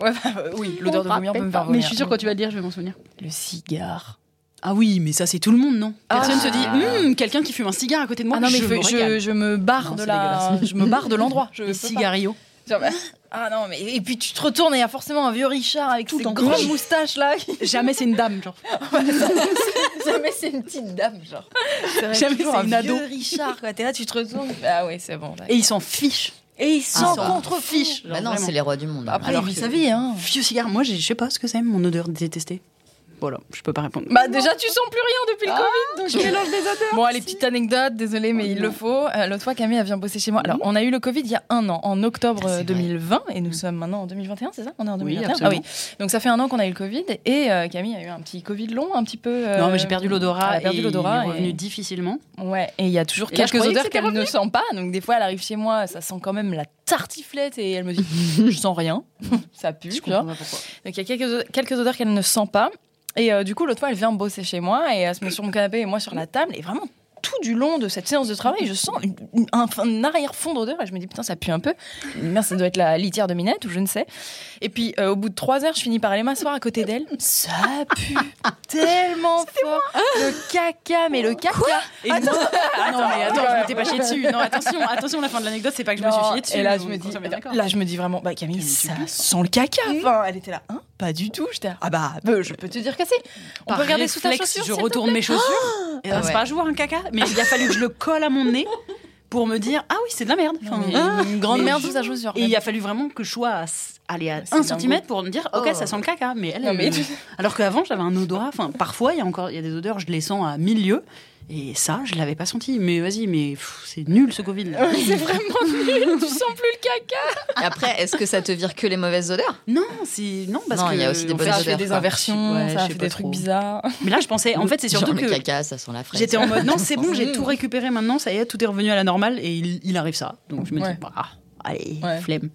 bah, oui, l'odeur de vomir peut me faire vomir. Mais je suis sûre quand tu vas le dire, je vais m'en souvenir. Le cigare. Ah oui, mais ça c'est tout le monde, non? Personne Ah. se dit Hum, quelqu'un qui fume un cigare à côté de moi. ah non, mais je, me je, régale. je me barre Non, de la, je me barre de l'endroit. Je. Genre, bah, Ah non, mais et puis tu te retournes et il y a forcément un vieux Richard avec Tout ses grandes moustaches là. Jamais c'est une dame, genre. Jamais c'est une petite dame, genre. Jamais c'est un ado. vieux Richard. Quoi. T'es là, tu te retournes. Ah ouais, c'est bon. Et ils s'en fichent. Et ils Ah, s'en contrefichent. Bah non, c'est les rois du monde. Après, Alors il vit que- sa vie, hein. Vieux cigare, moi j'ai- je sais pas ce que c'est mon odeur détestée. Voilà, je peux pas répondre. Bah déjà, tu sens plus rien depuis le Covid, donc je mélange des odeurs. Bon, allez, petite anecdote, désolé, mais il le faut. Euh, L'autre fois, Camille, elle vient bosser chez moi. Alors, on a eu le Covid il y a un an, en octobre Ah, c'est euh, 2020, et nous sommes maintenant en 2021, c'est ça? On est en Oui, 2021 Ah oui. Donc ça fait un an qu'on a eu le Covid, et euh, Camille a eu un petit Covid long, un petit peu. euh, non, mais j'ai perdu l'odorat. Elle a perdu l'odorat. Est revenu et- difficilement. Ouais, et il y a toujours Et quelques odeurs qu'elle ne sent pas. Donc des fois, elle arrive chez moi, ça sent quand même la tartiflette, et elle me dit Je sens rien, ça pue. Je tu vois. comprends pas pourquoi. Donc il y a quelques, quelques odeurs qu'elle ne sent pas. Et euh, du coup, l'autre fois, elle vient bosser chez moi et elle se met sur mon canapé et moi sur la table. Et vraiment, tout du long de cette séance de travail, je sens une- une- un, un arrière-fond d'odeur et je me dis putain, ça pue un peu. Merde, ça doit être la litière de Minette ou je ne sais. Et puis euh, au bout de trois heures, je finis par aller m'asseoir à côté d'elle. Ça pue tellement fort. Le caca, mais le caca. Et moi- Ah non, mais attends, je m'étais pas chié dessus. Non, attention, attention, la fin de l'anecdote, c'est pas que je me suis Non, chié dessus. Et là, je me dis, là, je me dis vraiment, bah Camille, ça sent le caca. Enfin, elle était là, hein Pas du tout. J'étais, ah bah, je peux te dire que si. On peut regarder sous ta chaussure. je retourne mes chaussures. Et Ah c'est ouais. pas à jouer un caca, mais il a fallu que je le colle à mon nez pour me dire ah oui c'est de la merde. Enfin, une grande mais- merde sous sa chaussure. Et il a fallu vraiment que je sois à, aller à C'est 1 dingo. cm pour me dire ok Oh. ça sent le caca. Mais elle, Non, elle- alors qu'avant j'avais un odorat. Enfin parfois il y a encore il y a des odeurs je les sens à mille lieues. Et ça, je l'avais pas senti. Mais vas-y, mais c'est nul ce Covid. là. C'est vraiment nul, tu sens plus le caca. Et après, est-ce que ça te vire que les mauvaises odeurs? Non, c'est non parce Non, que il y a aussi des bonnes Ça je fait des inversions, Ouais, ça fait des trucs trop. bizarres. Mais là, je pensais. En fait, c'est surtout Genre que le caca, ça sent la fraise. j'étais en mode non, c'est bon, j'ai tout récupéré maintenant. Ça y est, tout est revenu à la normale et il, il arrive ça. Donc je me Ouais. dis bah allez, Ouais. flemme.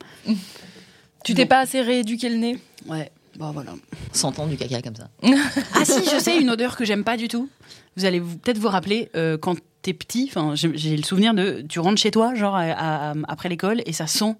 Tu t'es pas assez rééduqué le nez? Ouais. Bah voilà. Sentant du caca comme ça. Ah si, je sais une odeur que j'aime pas du tout. Vous allez vous- peut-être vous rappeler euh, quand t'es petit. Enfin, j'ai le souvenir de tu rentres chez toi, genre à- à- après l'école, et ça sent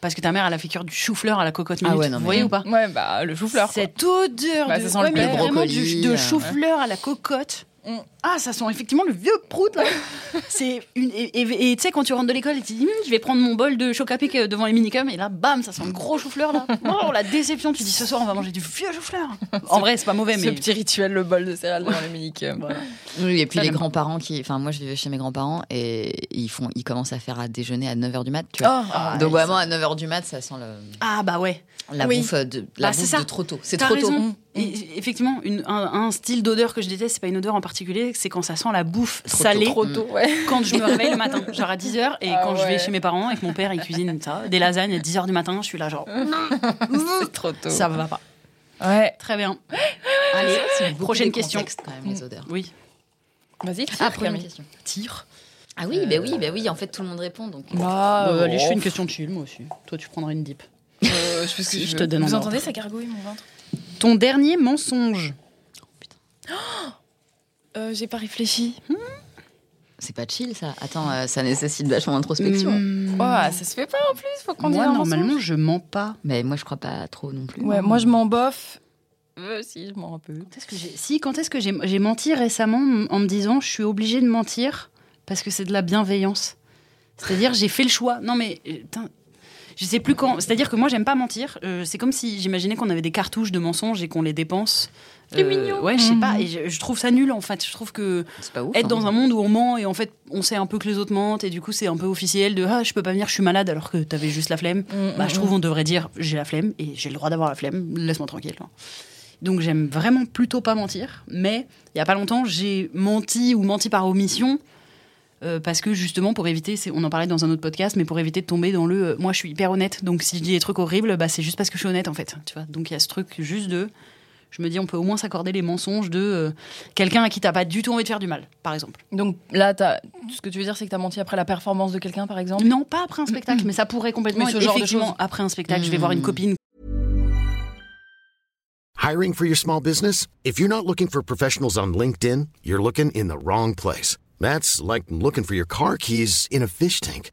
parce que ta mère elle a fait cuire du chou-fleur à la cocotte Ah minute. ouais, non, vous mais- voyez ou pas Ouais, bah le chou-fleur. Cette odeur Bah, de, ça sent ouais, le mais blé. vraiment brocoli, du- de euh, chou-fleur à la cocotte. Mm. Ah, ça sent effectivement le vieux prout là. C'est une et tu sais quand tu rentres de l'école et tu dis Hum, je vais prendre mon bol de chocapic euh, devant les minicums et là bam ça sent le gros chou-fleur là. Oh la déception, tu dis ce soir on va manger du vieux chou-fleur. En vrai c'est pas mauvais Ce mais petit rituel, le bol de céréales devant les miniques. Voilà. Oui, et puis Ça, les grands-parents qui. Enfin, moi, je vivais chez mes grands-parents et ils, font, ils commencent à faire à déjeuner à 9h du mat, tu vois. Ah, Donc, vraiment, à 9h du mat, ça sent le, Ah bah ouais. la Oui. bouffe, de, la Bah, bouffe de trop tôt. C'est trop raison. tôt. Et, effectivement, une- un, un style d'odeur que je déteste, c'est pas une odeur en particulier, c'est quand ça sent la bouffe Trop salée. trop tôt, ouais. Quand je me réveille le matin, genre à 10h, et Ah quand je vais chez mes parents et que mon père il cuisine ça, des lasagnes à 10h du matin, je suis là genre C'est trop tôt. ça va pas. Ouais. Très bien. Allez, prochaine question. quand même, les odeurs. Oui. Vas-y, Ah, tire, première Camille. question. Tire. Ah oui, bah oui, bah oui, en fait, tout le monde répond. Donc... Bah, Euh, allez, je fais oh. une question de chill, moi aussi. Toi, tu prendras une dip. Euh, je fais ce que Si, je je veux. te donne Vous entendez ça gargouille mon ventre? Ton dernier mensonge. Euh, J'ai pas réfléchi. C'est pas chill, ça. Attends, euh, ça nécessite vachement d'introspection. Hmm. Ouais, ça se fait pas en plus, faut qu'on dise Moi, un normalement, mensonge. je mens pas. Mais moi, je crois pas trop non plus. Ouais, moi je m'en bof. Euh, si, je mens un peu. Quand que j'ai- Si, quand est-ce que j'ai menti récemment en me disant je suis obligée de mentir parce que c'est de la bienveillance C'est-à-dire, j'ai fait le choix. Non, mais. euh, je sais plus quand. C'est-à-dire que moi, j'aime pas mentir. Euh, c'est comme si j'imaginais qu'on avait des cartouches de mensonges et qu'on les dépense. Euh, C'est mignon. Ouais, je sais pas. Mhm. Et je, je trouve ça nul, en fait. Je trouve que C'est pas ouf. être hein. dans un monde où on ment et en fait, on sait un peu que les autres mentent et du coup, c'est un peu officiel de ah, je peux pas venir, je suis malade alors que t'avais juste la flemme. Mm, Bah, mm, je trouve on devrait dire j'ai la flemme et j'ai le droit d'avoir la flemme, laisse-moi tranquille. hein. Donc j'aime vraiment plutôt pas mentir, mais il y a pas longtemps j'ai menti ou menti par omission euh, parce que justement pour éviter, c'est- on en parlait dans un autre podcast, mais pour éviter de tomber dans le euh, moi je suis hyper honnête, donc si je dis des trucs horribles, bah, c'est juste parce que je suis honnête en fait, tu vois. Donc il y a ce truc juste de je me dis on peut au moins s'accorder les mensonges de euh, quelqu'un à qui t'as pas du tout envie de faire du mal, par exemple. Donc là, t'as- ce que tu veux dire, c'est que tu as menti après la performance de quelqu'un, par exemple? Non, pas après un spectacle, mais ça pourrait complètement Mais ce être genre de effectivement choses. après un spectacle. Je vais voir une Mm. copine Hiring for your small business? If you're not looking for professionals on LinkedIn, you're looking in the wrong place. That's like looking for your car keys in a fish tank.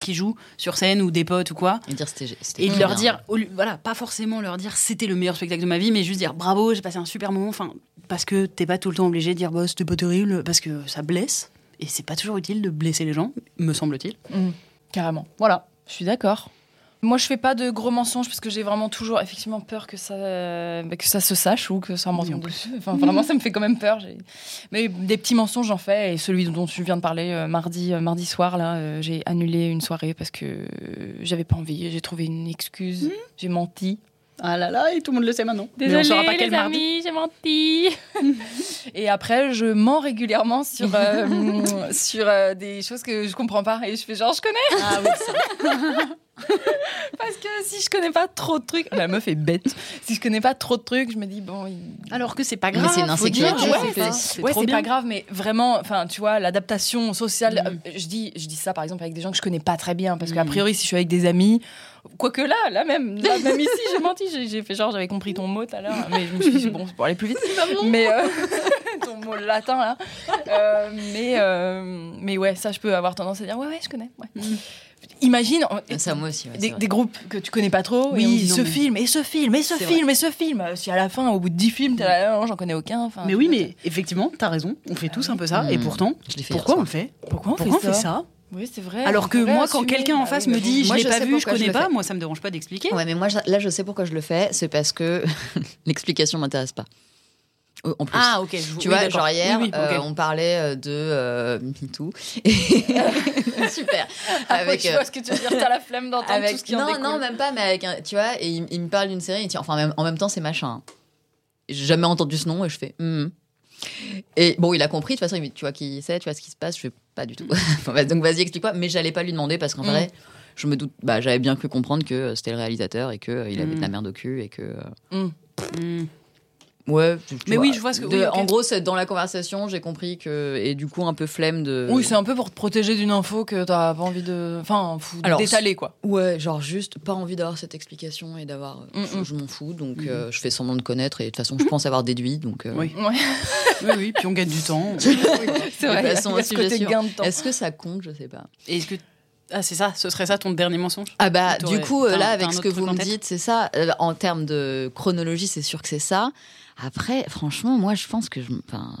Qui joue sur scène ou des potes ou quoi. Et dire c'était c'était Et de leur dire, au voilà, pas forcément leur dire c'était le meilleur spectacle de ma vie, mais juste dire bravo, j'ai passé un super moment. Enfin, parce que t'es pas tout le temps obligé de dire bah c'était pas terrible, parce que ça blesse. Et c'est pas toujours utile de blesser les gens, me semble-t-il. Mm, carrément. Voilà, je suis d'accord. Moi, je fais pas de gros mensonges parce que j'ai vraiment toujours effectivement peur que ça, bah, que ça se sache ou que ça Non tombe dessus. Enfin, vraiment, ça me fait quand même peur. Mais des petits mensonges, j'en fais. Et celui dont tu viens de parler euh, mardi, euh, mardi soir, là, euh, j'ai annulé une soirée parce que j'avais pas envie. J'ai trouvé une excuse. J'ai menti. Ah là là, et tout le monde le sait maintenant. Mais on saura pas quel mardi. j'ai menti. et après, je mens régulièrement sur, euh, sur euh, des choses que je comprends pas. Et je fais genre, je connais. Ah oui, ça. Parce que si je connais pas trop de trucs, la meuf est bête. Si je connais pas trop de trucs, je me dis bon. il- Alors que c'est pas grave. c'est une insécurité, ouais, c'est Ouais, pas grave, mais vraiment, enfin, tu vois, l'adaptation sociale. Mhm. euh, Je dis, je dis ça par exemple avec des gens que je connais pas très bien, parce qu'a Mhm. priori, si je suis avec des amis, quoique là, là même, là, même ici, j'ai menti, j'ai fait genre, j'avais compris ton mot tout à l'heure, mais je me suis dit bon, c'est pour aller plus vite. Mais euh, ton mot latin là. Euh, mais euh, mais ouais, ça, je peux avoir tendance à dire ouais, ouais, je connais. ouais. Mhm. Imagine. Ah, Ça, moi aussi. ouais, des, groupes que tu connais pas trop, Oui, et on dit non, ce mais- film, et ce film, et ce film, et ce film. Si à la fin, au bout de 10 films, t'es là, non, j'en connais aucun. Mais oui, mais effectivement, t'as raison. On fait tous un peu ça. Mm. Et pourtant, Je fait hier pourquoi on fait? Pourquoi on Pourquoi on fait ça? Oui, c'est vrai. Alors que moi, quand quelqu'un en Bah face oui, me dit bon. je Moi, l'ai je pas vu, je connais pas, moi ça me dérange pas d'expliquer. Ouais, mais moi, là, je sais pourquoi je le fais. C'est parce que l'explication m'intéresse pas. Euh, En plus. Ah ok, je- Tu oui, vois, genre hier, Oui, oui, euh, ok. on parlait de euh, MeToo. Et- Super. Ah, avec, je vois ce que tu veux dire. T'as la flemme d'entendre avec- tout ce qui en non, découle. non, même pas, mais avec un, tu vois, et il, il me parle d'une série, et tu- enfin, même- en même temps, c'est machin. J'ai jamais entendu ce nom, et je fais, Hum. Et bon, il a compris, de toute façon, il me dit, tu vois qui c'est, tu vois ce qui se passe, je fais pas du tout. Enfin, bah, Donc vas-y, explique-moi, mais j'allais pas lui demander parce qu'en Mm. vrai, je me doute, bah, j'avais bien cru comprendre que euh, c'était le réalisateur et qu'il il avait Mm. de la merde au cul et que. euh, Mm. Ouais, tu Mais vois, oui, je vois ce que- de- oui, ok. En gros, c'est dans la conversation, j'ai compris que. Et du coup, un peu flemme de. Oui, c'est un peu pour te protéger d'une info que t'as pas envie de. Enfin, fou- Alors, d'étaler, quoi. Ouais, genre juste pas envie d'avoir cette explication et d'avoir. Mm, je mm. je m'en fous, donc euh, je fais semblant de connaître et de toute façon, je pense avoir déduit. Donc, euh, Oui. Ouais, Oui, oui, puis on gagne du temps. c'est De vrai. Est-ce que ça compte? Je sais pas. Et est-ce que ah c'est ça, ce serait ça ton dernier mensonge? Ah bah, du coup, euh, là, avec ce que vous me dites, c'est ça. Euh, en termes de chronologie, c'est sûr que c'est ça. Après, franchement, moi, je pense que je. Enfin.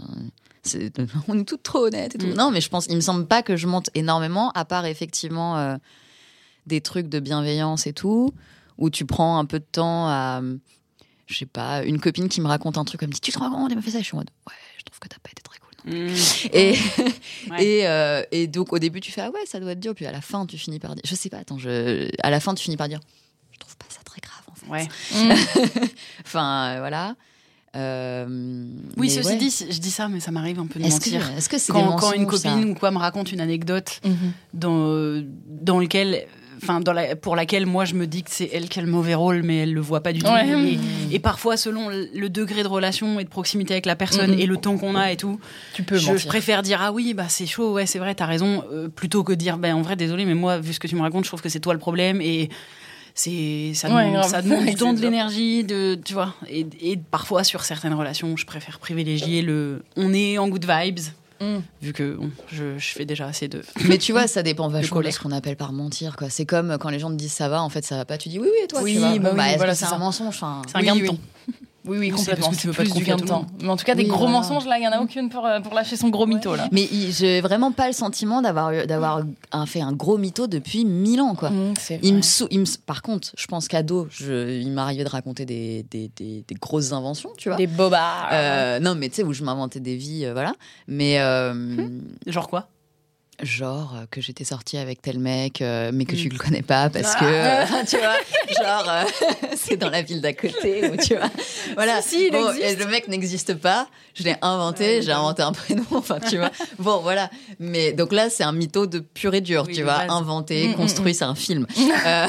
On est toutes trop honnêtes et tout. Mm. Non, mais je pense, il me semble pas que je monte énormément, à part effectivement euh, des trucs de bienveillance et tout, où tu prends un peu de temps à. Je sais pas, une copine qui me raconte un truc, elle me dit Tu te rends compte, elle m'a fait ça, je suis en mode Ouais, je trouve que t'as pas été très cool. Mm. Et, Ouais. et, euh, et donc au début tu fais ah ouais ça doit être dur puis à la fin tu finis par dire je sais pas attends je à la fin tu finis par dire je trouve pas ça très grave en fait Ouais. Mm. enfin euh, voilà Euh, Oui, ceci ouais. dit, je dis ça, mais ça m'arrive un peu de que mentir. est-ce que c'est Quand, quand une ça copine ou quoi me raconte une anecdote Mhm. dans, dans lequel, enfin, dans la, pour laquelle moi je me dis que c'est elle qui a le mauvais rôle, mais elle le voit pas du tout. Ouais. Et, et parfois, selon le degré de relation et de proximité avec la personne Mhm. et le temps qu'on a et tout, Tu peux je, je préfère dire ah oui, bah c'est chaud, ouais, c'est vrai, t'as raison, euh, plutôt que dire ben en vrai, désolé, mais moi, vu ce que tu me racontes, je trouve que c'est toi le problème et c'est ça Ouais, demande, grave. ça demande du temps, de l'énergie, de tu vois. Et, et parfois sur certaines relations, je préfère privilégier le on est en good vibes, Mm. vu que bon, je, je fais déjà assez de. Mais tu vois, ça dépend vachement de ce qu'on appelle par mentir. quoi. C'est comme quand les gens te disent ça va, en fait ça va pas. Tu dis oui, oui, et toi, Oui, tu vois. bah Bon, oui, est-ce voilà, que c'est un mensonge enfin, C'est un Oui, gain de oui. temps. Oui, oui, complètement. parce que tu veux pas plus te du gain de temps. Mais en tout cas, des Oui, gros voilà. mensonges, là, il y en a aucune pour, euh, pour lâcher son gros mytho, là. Mais j'ai vraiment pas le sentiment d'avoir un- fait un gros mytho depuis mille ans, quoi. Mm, c'est Il me vrai. sou- il me- par contre, je pense qu'ado, je, il m'arrivait de raconter des, des, des- des grosses inventions, tu vois. Des bobards. Euh, non, mais tu sais, où je m'inventais des vies, euh, voilà. Mais euh, Genre quoi? Genre euh, que j'étais sortie avec tel mec, euh, mais que tu Mm. le connais pas parce que, euh, tu vois, genre, euh, c'est dans la ville d'à côté, ou tu vois. Voilà. Si, si, Bon, le mec n'existe pas. Je l'ai inventé, j'ai inventé un prénom, enfin, tu vois. Bon, voilà. Mais donc là, c'est un mytho de pur et dur, Oui, tu vois. Inventé, Mm, mm, construit, c'est un film. Euh,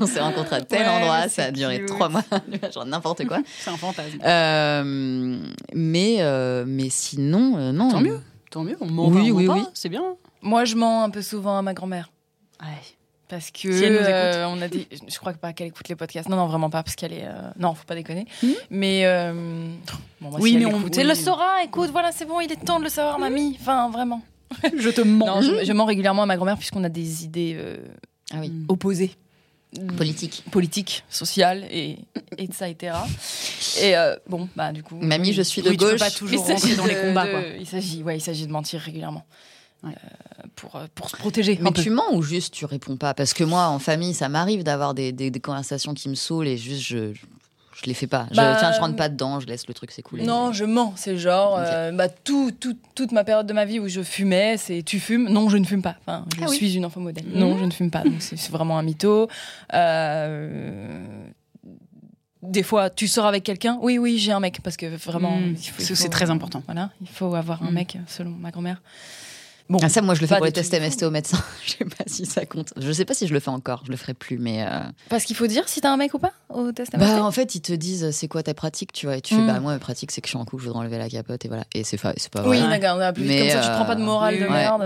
on s'est rencontrés à tel Ouais, endroit, ça a duré cute. trois mois, genre n'importe quoi. C'est un fantasme. Euh, mais, euh, mais sinon, non. Tant mieux. Tant mieux, on ment Oui, pas, on oui, ment oui. pas, c'est bien. Moi, je mens un peu souvent à ma grand-mère. Ouais. Parce que Si elle nous écoute. euh, on a des, je crois pas qu'elle écoute les podcasts. Non, non, vraiment pas, parce qu'elle est. euh, Non, faut pas déconner. Mhm. Mais euh, bon, moi, Oui, si mais elle on- écoute, oui. elle le saura. Écoute, voilà, c'est bon, il est temps de le savoir, mamie. Enfin, vraiment. Je te mens. Non, je, je mens régulièrement à ma grand-mère puisqu'on a des idées euh, Ah oui. Mm. opposées, Politique. politiques, sociales et et de ça, etc. Et euh, bon, bah du coup. Mamie, je suis de Oui, tu peux gauche. pas toujours rentrer dans les de- combats, de- quoi. Il s'agit, ouais, il s'agit de mentir régulièrement. Ouais. Euh, pour, euh, pour se protéger. Mais tu mens ou juste tu réponds pas? Parce que moi, en famille, ça m'arrive d'avoir des, des- des conversations qui me saoulent et juste je, je les fais pas. Je, Bah, tiens, je rentre pas dedans, je laisse le truc s'écouler. Non, je mens. C'est genre, euh, bah, tout, tout- toute ma période de ma vie où je fumais, c'est tu fumes? Non, je ne fume pas. Enfin, je Ah oui. suis une enfant modèle. Non, je ne fume pas. Donc, c'est vraiment un mytho. Euh, Des fois, tu sors avec quelqu'un? Oui, oui, j'ai un mec. Parce que vraiment, Mm. il C'est- très important. Voilà, il faut avoir un Mm. mec, selon ma grand-mère. Bon, Ah, ça, moi, je le fais Pas pour les tests MST au médecin. je sais pas si ça compte. Je sais pas si je le fais encore. Je le ferai plus, mais. euh, parce qu'il faut dire si t'as un mec ou pas au test Bah, MST? en fait, ils te disent c'est quoi ta pratique, tu vois. Et tu fais Mm. bah, moi, ma pratique, c'est que je suis en couple, je voudrais enlever la capote et voilà. Et c'est fa- c'est pas Oui, vrai. Ouais. d'accord, on a plus Mais, comme ça, tu euh, prends pas de morale Oui, de oui, merde.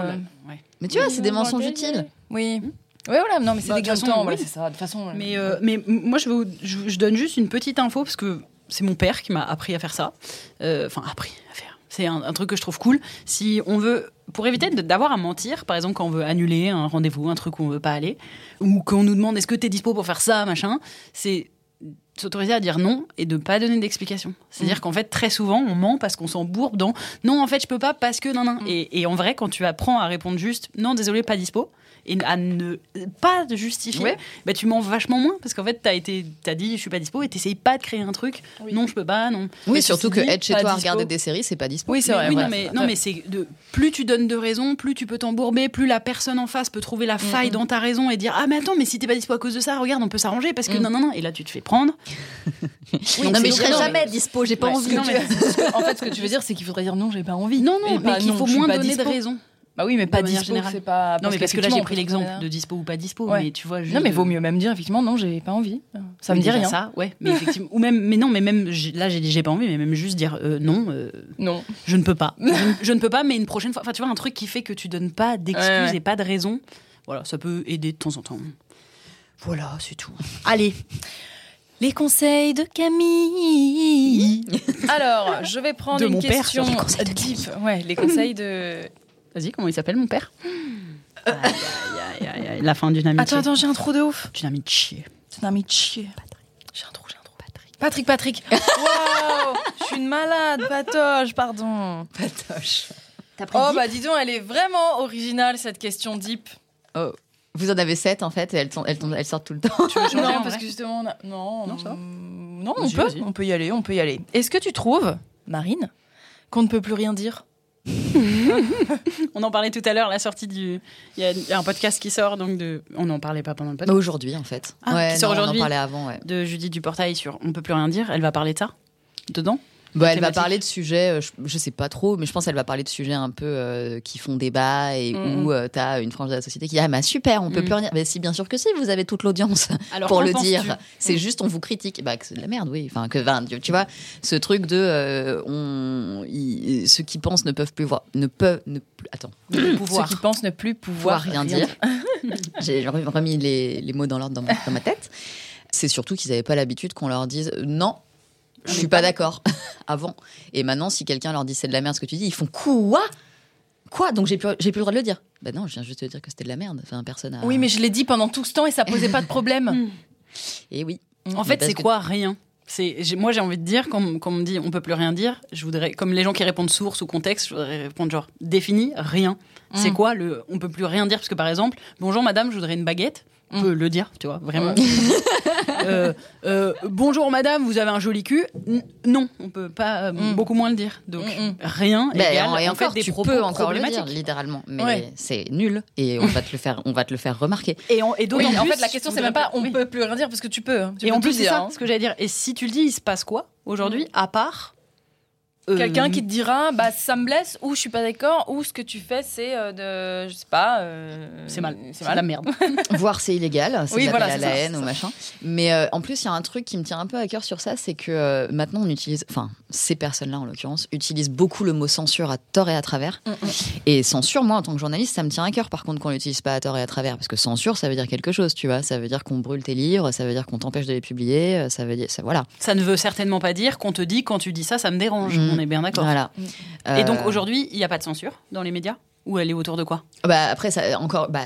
ouais. Mais tu vois, Oui, c'est des mensonges utiles. Oui. Oui, voilà, non, mais c'est Bah, des de façon, temps, voilà, oui. c'est ça. De toute façon. Mais, euh, moi, je, vous- je, je donne juste une petite info parce que c'est mon père qui m'a appris à faire ça. Euh, Enfin, appris à faire. C'est un, un truc que je trouve cool. Si on veut, pour éviter d'avoir à mentir, par exemple, quand on veut annuler un rendez-vous, un truc où on veut pas aller, ou qu'on nous demande est-ce que tu es dispo pour faire ça, machin, c'est s'autoriser à dire non et de pas donner d'explication. C'est-à-dire qu'en fait, très souvent, on ment parce qu'on s'embourbe dans non, en fait, je peux pas parce que non, non. Et, et en vrai, quand tu apprends à répondre juste non, désolé, pas dispo, et à ne pas te justifier, Ouais. bah, tu mens vachement moins parce qu'en fait, t'as été, t'as dit je suis pas dispo et t'essayes pas de créer un truc. Oui. Non, je peux pas, non. Oui, Mais surtout que dit, être chez toi à regarder des séries, c'est pas dispo. Oui, c'est vrai. oui, non, mais, non, mais c'est de plus tu donnes de raisons, plus tu peux t'embourber, plus la personne en face peut trouver la faille dans ta raison et dire ah mais attends mais si t'es pas dispo à cause de ça, regarde on peut s'arranger parce que Mhm. non non non et là tu te fais prendre. non, mais je serai jamais dispo, j'ai pas Ouais, envie. en fait, ce que tu veux dire, c'est qu'il faudrait dire non, j'ai pas envie. Non non mais qu'il faut moins donner de raisons. Bah oui, mais pas dispo, c'est pas. Non mais parce que là j'ai pris l'exemple de dispo ou pas dispo, Ouais. mais tu vois juste. Non, mais vaut mieux même dire effectivement non, j'ai pas envie. Ça me dit rien. Ça, ouais, mais effectivement, ou même, mais non, mais même là j'ai dit j'ai pas envie, mais même juste dire euh, non, euh, Non. je ne peux pas, je, ne- je ne peux pas, mais une prochaine fois, enfin tu vois un truc qui fait que tu donnes pas d'excuses Ouais, ouais. et pas de raison, voilà, ça peut aider de temps en temps. Voilà, c'est tout. Allez, Les conseils de Camille. Alors, je vais prendre De une mon père question les conseils de deep. Ouais, les conseils de. Vas-y, comment il s'appelle mon père? Aïe, aïe, aïe, aïe, La fin d'une amitié. Attends, attends, j'ai un trou de ouf. D'une amitié. C'est un ami de chier. J'ai un trou, j'ai un trou. Patrick. Patrick, Patrick. Waouh Je suis une malade, patoche, pardon. Patoche. Oh, bah dis donc, elle est vraiment originale cette question deep. Vous en avez sept en fait, et elles, sont- elles, tombent- elles sortent tout le temps. Tu veux changer Non, parce que justement, on a- non, Non, ça non, on peut, on peut y aller, on peut y aller. Est-ce que tu trouves, Marine, qu'on ne peut plus rien dire? On en parlait tout à l'heure, la sortie du. Il y, a- il y a un podcast qui sort, donc de. On n'en parlait pas pendant le podcast. Aujourd'hui en fait. Ah, ouais, qui sort aujourd'hui. On en parlait avant, ouais. De Judith Duportail sur On peut plus rien dire. Elle va parler de ça dedans? Bah, elle va parler de sujets, euh, je, je sais pas trop, mais je pense qu'elle va parler de sujets un peu euh, qui font débat et Mhm. où euh, t'as une frange de la société qui dit ah bah super, on peut Mhm. plus rien. Mais si bien sûr que si, vous avez toute l'audience pour le dire. C'est juste on vous critique, bah que c'est de la merde, oui. Enfin que enfin, tu, tu vois ce truc de euh, on, ceux qui pensent ne peuvent plus voir, ne peuvent ne attends pouvoir. Ceux qui pensent ne plus pouvoir, pouvoir rien dire. J'ai remis les, les mots dans l'ordre dans, ma- dans ma tête. C'est surtout qu'ils n'avaient pas l'habitude qu'on leur dise non, je suis pas d'accord avant. Et maintenant, si quelqu'un leur dit c'est de la merde ce que tu dis, ils font quoi? Quoi? Donc j'ai plus, j'ai plus le droit de le dire. Bah non, je viens juste de dire que c'était de la merde. Enfin, personne a. Oui, mais je l'ai dit pendant tout ce temps et ça posait pas de problème. Et oui. En Mais fait, c'est que- quoi? Rien c'est, moi, j'ai envie de dire, quand, quand on me dit on peut plus rien dire, je voudrais, comme les gens qui répondent source ou contexte, je voudrais répondre genre défini, rien. C'est Mm. quoi le on peut plus rien dire Parce que par exemple, bonjour madame, je voudrais une baguette. On Mm. peut le dire, tu vois, vraiment. Euh, euh, bonjour madame, vous avez un joli cul. N- non, on peut pas euh, Mm. beaucoup moins le dire. Donc rien Bah, égale, et en encore, fait, des tu propos peux encore le dire, littéralement. Mais Ouais. c'est nul et on va te le faire, on va te le faire remarquer. Et, en- et d'autant Oui, en plus, fait, la question, c'est même pas on oui. peut plus rien dire parce que tu peux. hein. Tu Et peux en plus, c'est ça, hein. ce que j'allais dire. Et si tu le dis, il se passe quoi aujourd'hui, à part Quelqu'un qui te dira, bah ça me blesse, ou je suis pas d'accord, ou ce que tu fais, c'est euh, de, je sais pas, euh, C'est mal, c'est de la mal. merde. Voire c'est illégal, c'est Oui, voilà, la ça, haine ou machin. Mais euh, en plus, il y a un truc qui me tient un peu à cœur sur ça, c'est que euh, maintenant on utilise, enfin ces personnes-là en l'occurrence, utilisent beaucoup le mot censure à tort et à travers. Mm, mm. Et censure, moi en tant que journaliste, ça me tient à cœur par contre qu'on l'utilise pas à tort et à travers, parce que censure, ça veut dire quelque chose, tu vois. Ça veut dire qu'on brûle tes livres, ça veut dire qu'on t'empêche de les publier, euh, ça veut dire, ça, voilà. Ça ne veut certainement pas dire qu'on te dit quand tu dis ça, ça me dérange. Mm. On est bien d'accord. Voilà. Et donc Euh, aujourd'hui, il n'y a pas de censure dans les médias Ou elle est autour de quoi? Bah, après, ça, encore, bah,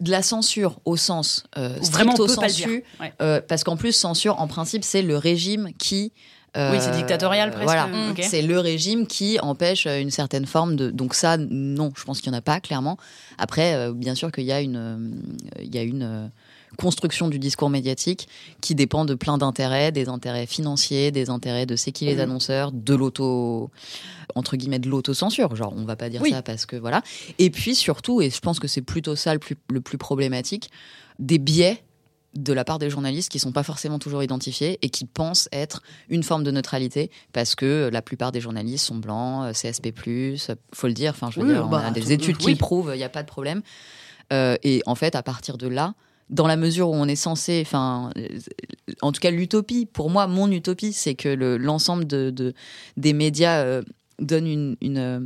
de la censure au sens euh, Vraiment, stricto dire. sensu, Ouais. euh, parce qu'en plus, censure, en principe, c'est le régime qui. euh, Oui, c'est dictatorial presque. Voilà, Mm. C'est le régime qui empêche euh, une certaine forme de. Donc ça, non, je pense qu'il n'y en a pas clairement. Après, bien sûr qu'il y a une, il y a une construction du discours médiatique qui dépend de plein d'intérêts, des intérêts financiers, des intérêts de c'est qui les Mhm. annonceurs, de l'auto entre guillemets de l'autocensure. Genre, on va pas dire Oui. ça parce que voilà. Et puis surtout, et je pense que c'est plutôt ça le plus, le plus problématique, des biais de la part des journalistes qui sont pas forcément toujours identifiés et qui pensent être une forme de neutralité parce que la plupart des journalistes sont blancs, euh, CSP+, faut le dire, enfin je veux Oui, dire, on bah, a des études qui le prouvent, il n'y a pas de problème. Euh, et en fait, à partir de là, dans la mesure où on est censé, enfin, en tout cas l'utopie, pour moi, mon utopie, c'est que le- l'ensemble de, de- des médias euh, donne une, une, euh,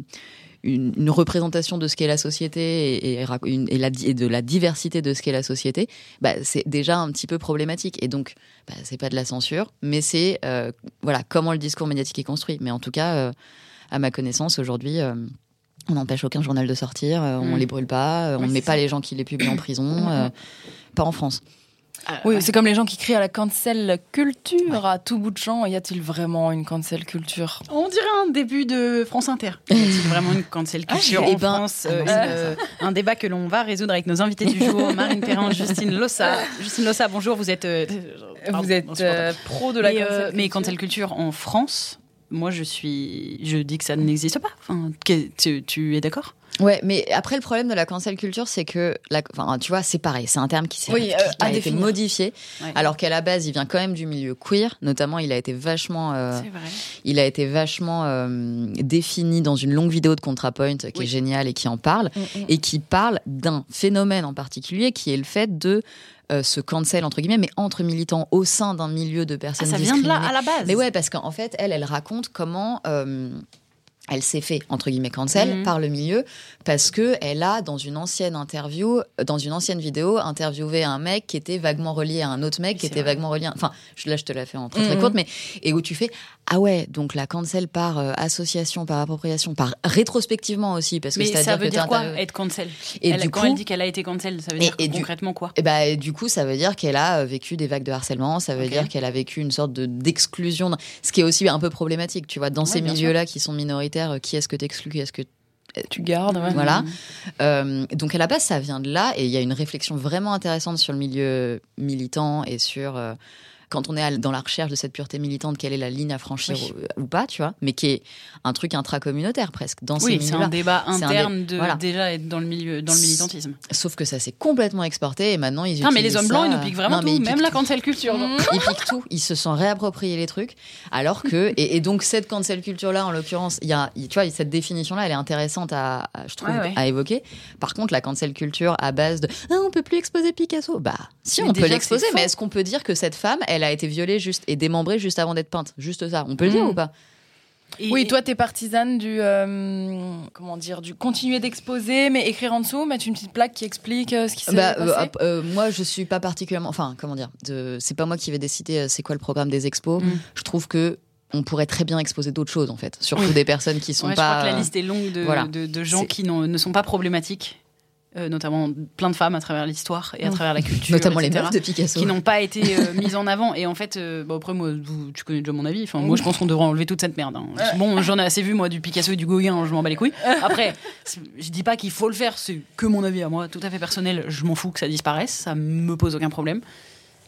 une- une représentation de ce qu'est la société et, et rac- une- et la di- et de la diversité de ce qu'est la société, bah, c'est déjà un petit peu problématique. Et donc, bah, c'est pas de la censure, mais c'est euh, voilà comment le discours médiatique est construit. Mais en tout cas, euh, à ma connaissance, aujourd'hui. on n'empêche aucun journal de sortir, on Mm. les brûle pas, on ne met pas les gens qui les publient en prison, pas en France. Ah, Oui, ouais. c'est comme les gens qui crient à la cancel culture à tout bout de champ. Y a-t-il vraiment une cancel culture? On dirait un début de France Inter. Y a-t-il vraiment une cancel culture Ah, en eh ben, France Euh, euh, Un débat que l'on va résoudre avec nos invités du jour, Marine Perrin, Justine Lossa. Justine Lossa, bonjour, vous êtes... euh, pardon, Vous êtes euh, pro de la mais, cancel euh, culture. mais cancel culture en France, moi je suis... Je dis que ça n'existe pas. Enfin, que- tu, tu es d'accord? Ouais, mais après le problème de la cancel culture, c'est que, la, enfin, tu vois, c'est pareil, c'est un terme qui, s'est- Oui, euh, été définir. modifié, Ouais. alors qu'à la base, il vient quand même du milieu queer. Notamment, il a été vachement, euh, C'est vrai. il a été vachement euh, défini dans une longue vidéo de ContraPoint qui Oui. est géniale et qui en parle Mm, mm. et qui parle d'un phénomène en particulier qui est le fait de euh, se cancel entre guillemets, mais entre militants au sein d'un milieu de Ah, personnes ça vient de là, à la base. Mais ouais, parce qu'en fait, elle, elle raconte comment euh, elle s'est fait entre guillemets cancel Mhm. par le milieu parce que elle a dans une ancienne interview, euh, dans une ancienne vidéo, interviewé un mec qui était vaguement relié à un autre mec qui était vrai. vaguement relié. à- Enfin, là, je te la fais en très très Mhm. courte, mais et où tu fais ah ouais, donc la cancel par euh, association, par appropriation, par rétrospectivement aussi, parce que Mais c'est-à-dire ça veut que dire quoi, être cancel? Et Elle- du Quand coup, elle dit qu'elle a été cancel, ça veut Et- dire et du- concrètement quoi? Et bah, du coup, ça veut dire qu'elle a euh, vécu des vagues de harcèlement, ça veut dire qu'elle a vécu une sorte de d'exclusion, ce qui est aussi un peu problématique, tu vois, dans Ouais, ces milieux-là qui sont minoritaires, euh, qui est-ce que t'exclus, qui est-ce que Tu gardes, ouais. Voilà. Euh, donc à la base, ça vient de là, et il y a une réflexion vraiment intéressante sur le milieu militant et sur euh, quand on est dans la recherche de cette pureté militante, quelle est la ligne à franchir Oui. ou, ou pas, tu vois, mais qui est un truc intracommunautaire presque dans Oui, c'est un débat un interne dé- de voilà. déjà être dans le milieu, dans le militantisme. Sauf que ça s'est complètement exporté et maintenant ils Putain, mais les hommes blancs, ça- ils nous piquent vraiment Non, mais tout, ils même la cancel culture. donc. Ils piquent tout, ils se sont réappropriés les trucs, alors que et, et donc cette cancel culture là en l'occurrence, il y a, tu vois, cette définition là, elle est intéressante à, à- je trouve, Ouais, ouais. à évoquer. Par contre, la cancel culture à base de ah, on peut plus exposer Picasso, bah si Mais on peut l'exposer, mais est-ce qu'on peut dire que cette femme, elle a été violée juste et démembrée juste avant d'être peinte, juste ça, on peut le dire Mhm. ou pas Et- Oui, toi, t'es partisane du. euh, comment dire Du continuer d'exposer, mais écrire en dessous, mettre une petite plaque qui explique euh, ce qui s'est Bah, passé. euh, euh, moi, je suis pas particulièrement. Enfin, comment dire C'est pas moi qui vais décider euh, c'est quoi le programme des expos. Mm. Je trouve que on pourrait très bien exposer d'autres choses en fait, surtout Oui. des personnes qui sont Ouais, pas. Je crois que la liste est longue de, voilà. de, de gens qui ne sont pas problématiques, euh, notamment plein de femmes à travers l'histoire et à Mm. travers la culture. notamment les meufs de Picasso. qui n'ont pas été euh, mises en avant. Et en fait, euh, bah, après, moi, vous- tu connais déjà mon avis. Enfin, moi, je pense qu'on devrait enlever toute cette merde. hein. Bon, j'en ai assez vu, moi, du Picasso et du Gauguin, je m'en bats les couilles. Après, je dis pas qu'il faut le faire, c'est que mon avis à moi, tout à fait personnel. Je m'en fous que ça disparaisse, ça me pose aucun problème.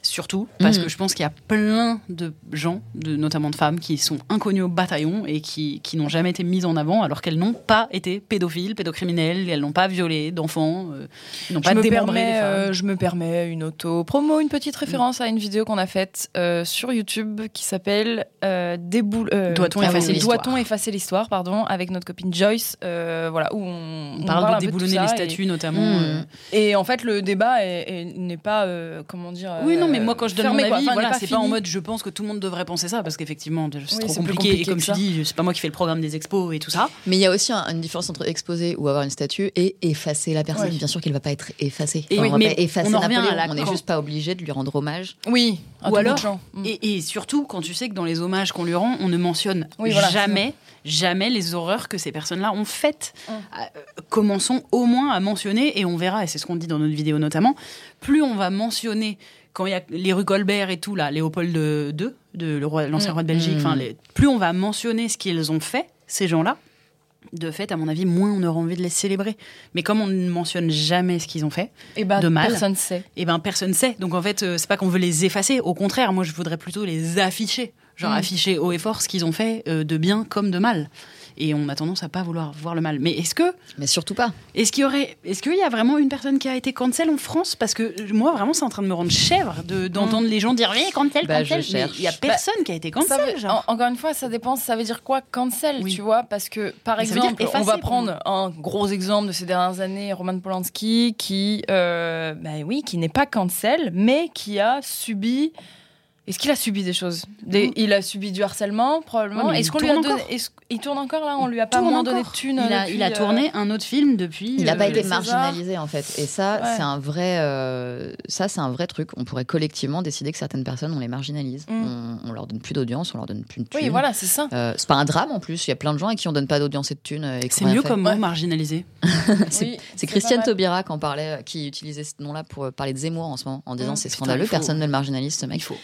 Surtout parce que je pense qu'il y a plein de gens, de, notamment de femmes, qui sont inconnues au bataillon et qui, qui n'ont jamais été mises en avant alors qu'elles n'ont pas été pédophiles, pédocriminelles, elles n'ont pas violé d'enfants, euh, elles n'ont Je pas me, démembré femmes. euh, je me permets une auto-promo, une petite référence à une vidéo qu'on a faite euh, sur YouTube qui s'appelle euh, Déboul- euh, Doit-on effacer l'histoire Doit-on effacer l'histoire, pardon, avec notre copine Joyce, voilà, où on, On parle de déboulonner les statues notamment. Mmh. euh, Et, en fait, le débat est- est- n'est pas, comment dire. Oui, non, mais euh, moi, quand je donne fermé, mon avis, Enfin, voilà, n'est c'est pas en mode je pense que tout le monde devrait penser ça, parce qu'effectivement, c'est Oui, trop compliqué. compliqué Et comme tu ça. dis, c'est pas moi qui fais le programme des expos et tout ça. Mais il y a aussi un- une différence entre exposer ou avoir une statue et effacer la personne. Bien sûr qu'elle va pas être effacée. Et Enfin, oui, on va mais pas effacer on en revient à Napoléon. la On n'est juste pas obligé de lui rendre hommage. Oui, à Ou alors. Et, et surtout, quand tu sais que dans les hommages qu'on lui rend, on ne mentionne Oui, voilà, jamais, jamais les horreurs que ces personnes-là ont faites. Mm. Euh, commençons au moins à mentionner, et on verra, et c'est ce qu'on dit dans notre vidéo notamment, plus on va mentionner quand il y a les rues Colbert et tout, là, Léopold II, de l'ancien Mm. roi de Belgique, Mm. enfin, plus on va mentionner ce qu'ils ont fait, ces gens-là, de fait, à mon avis, moins on aura envie de les célébrer. Mais comme on ne mentionne jamais ce qu'ils ont fait, Et bah, de mal. personne sait. eh ben personne sait. Donc en fait, euh, c'est pas qu'on veut les effacer. Au contraire, moi je voudrais plutôt les afficher. Genre Mm. afficher haut et fort ce qu'ils ont fait euh, de bien comme de mal. Et on a tendance à pas vouloir voir le mal. Mais est-ce que, Mais surtout pas. est-ce qu'il y aurait, est-ce qu'il y a vraiment une personne qui a été cancel en France? Parce que euh, moi vraiment, c'est en train de me rendre chèvre de, d'entendre les gens dire oui cancel, Bah, cancel. il y a personne qui a été cancel. veut- genre. en- encore une fois, ça dépend. Ça veut dire quoi cancel, Oui. tu vois? Parce que, par Mais exemple, effacer, on va prendre un gros exemple de ces dernières années, Roman Polanski, qui, euh, bah oui, qui n'est pas cancel, mais qui a subi. Est-ce qu'il a subi des choses Des- Mm. Il a subi du harcèlement, probablement. Ouais, Est-ce il qu'on lui a tourne donné Il tourne encore là? On lui a pas moins donné de thunes il a, depuis, il a euh, tourné un autre film depuis. Il n'a euh, pas été les Césars. marginalisé en fait. Et ça, Ouais. c'est un vrai. euh, ça, c'est un vrai truc. On pourrait collectivement décider que certaines personnes, on les marginalise. Mm. On, on leur donne plus d'audience, on leur donne plus de thunes. Oui, voilà, c'est ça. Euh, c'est pas un drame en plus. Il y a plein de gens à qui on donne pas d'audience et de thunes. euh, C'est mieux fait. comme mot Ouais. marginalisé. C'est Oui, Christiane. Taubira qui en parlait, euh, qui utilisait ce nom-là pour euh, parler de Zemmour en ce moment, en disant Mm. c'est scandaleux, personne ne le marginalise ce mec. Il faut.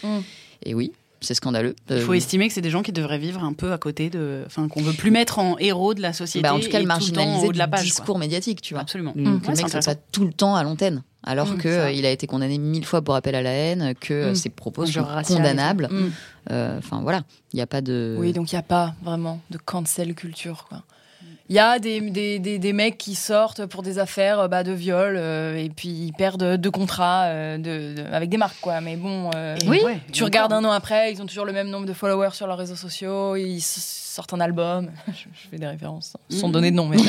Et oui, c'est scandaleux. Il faut Euh, estimer que c'est des gens qui devraient vivre un peu à côté de. Enfin, qu'on veut plus mettre en héros de la société. bah, en tout cas, le marginaliser de la du page. discours quoi. médiatique, tu vois. Absolument. Le, Mm. que Ouais, le mec soit tout le temps à l'antenne, alors Mm, que euh, il a été condamné mille fois pour appel à la haine, que euh, Mm. ses propos sont condamnables. Mm. Euh, Enfin voilà, il n'y a pas de. Oui, donc il n'y a pas vraiment de cancel culture. quoi. Il y a des, des, des, des mecs qui sortent pour des affaires euh, bah, de viol euh, et puis ils perdent deux contrats euh, de, de- avec des marques. quoi. Mais bon, euh, Oui, ouais, tu regardes un an après, ils ont toujours le même nombre de followers sur leurs réseaux sociaux, ils sortent un album. je, je fais des références sans Mhm. donner de nom, mais.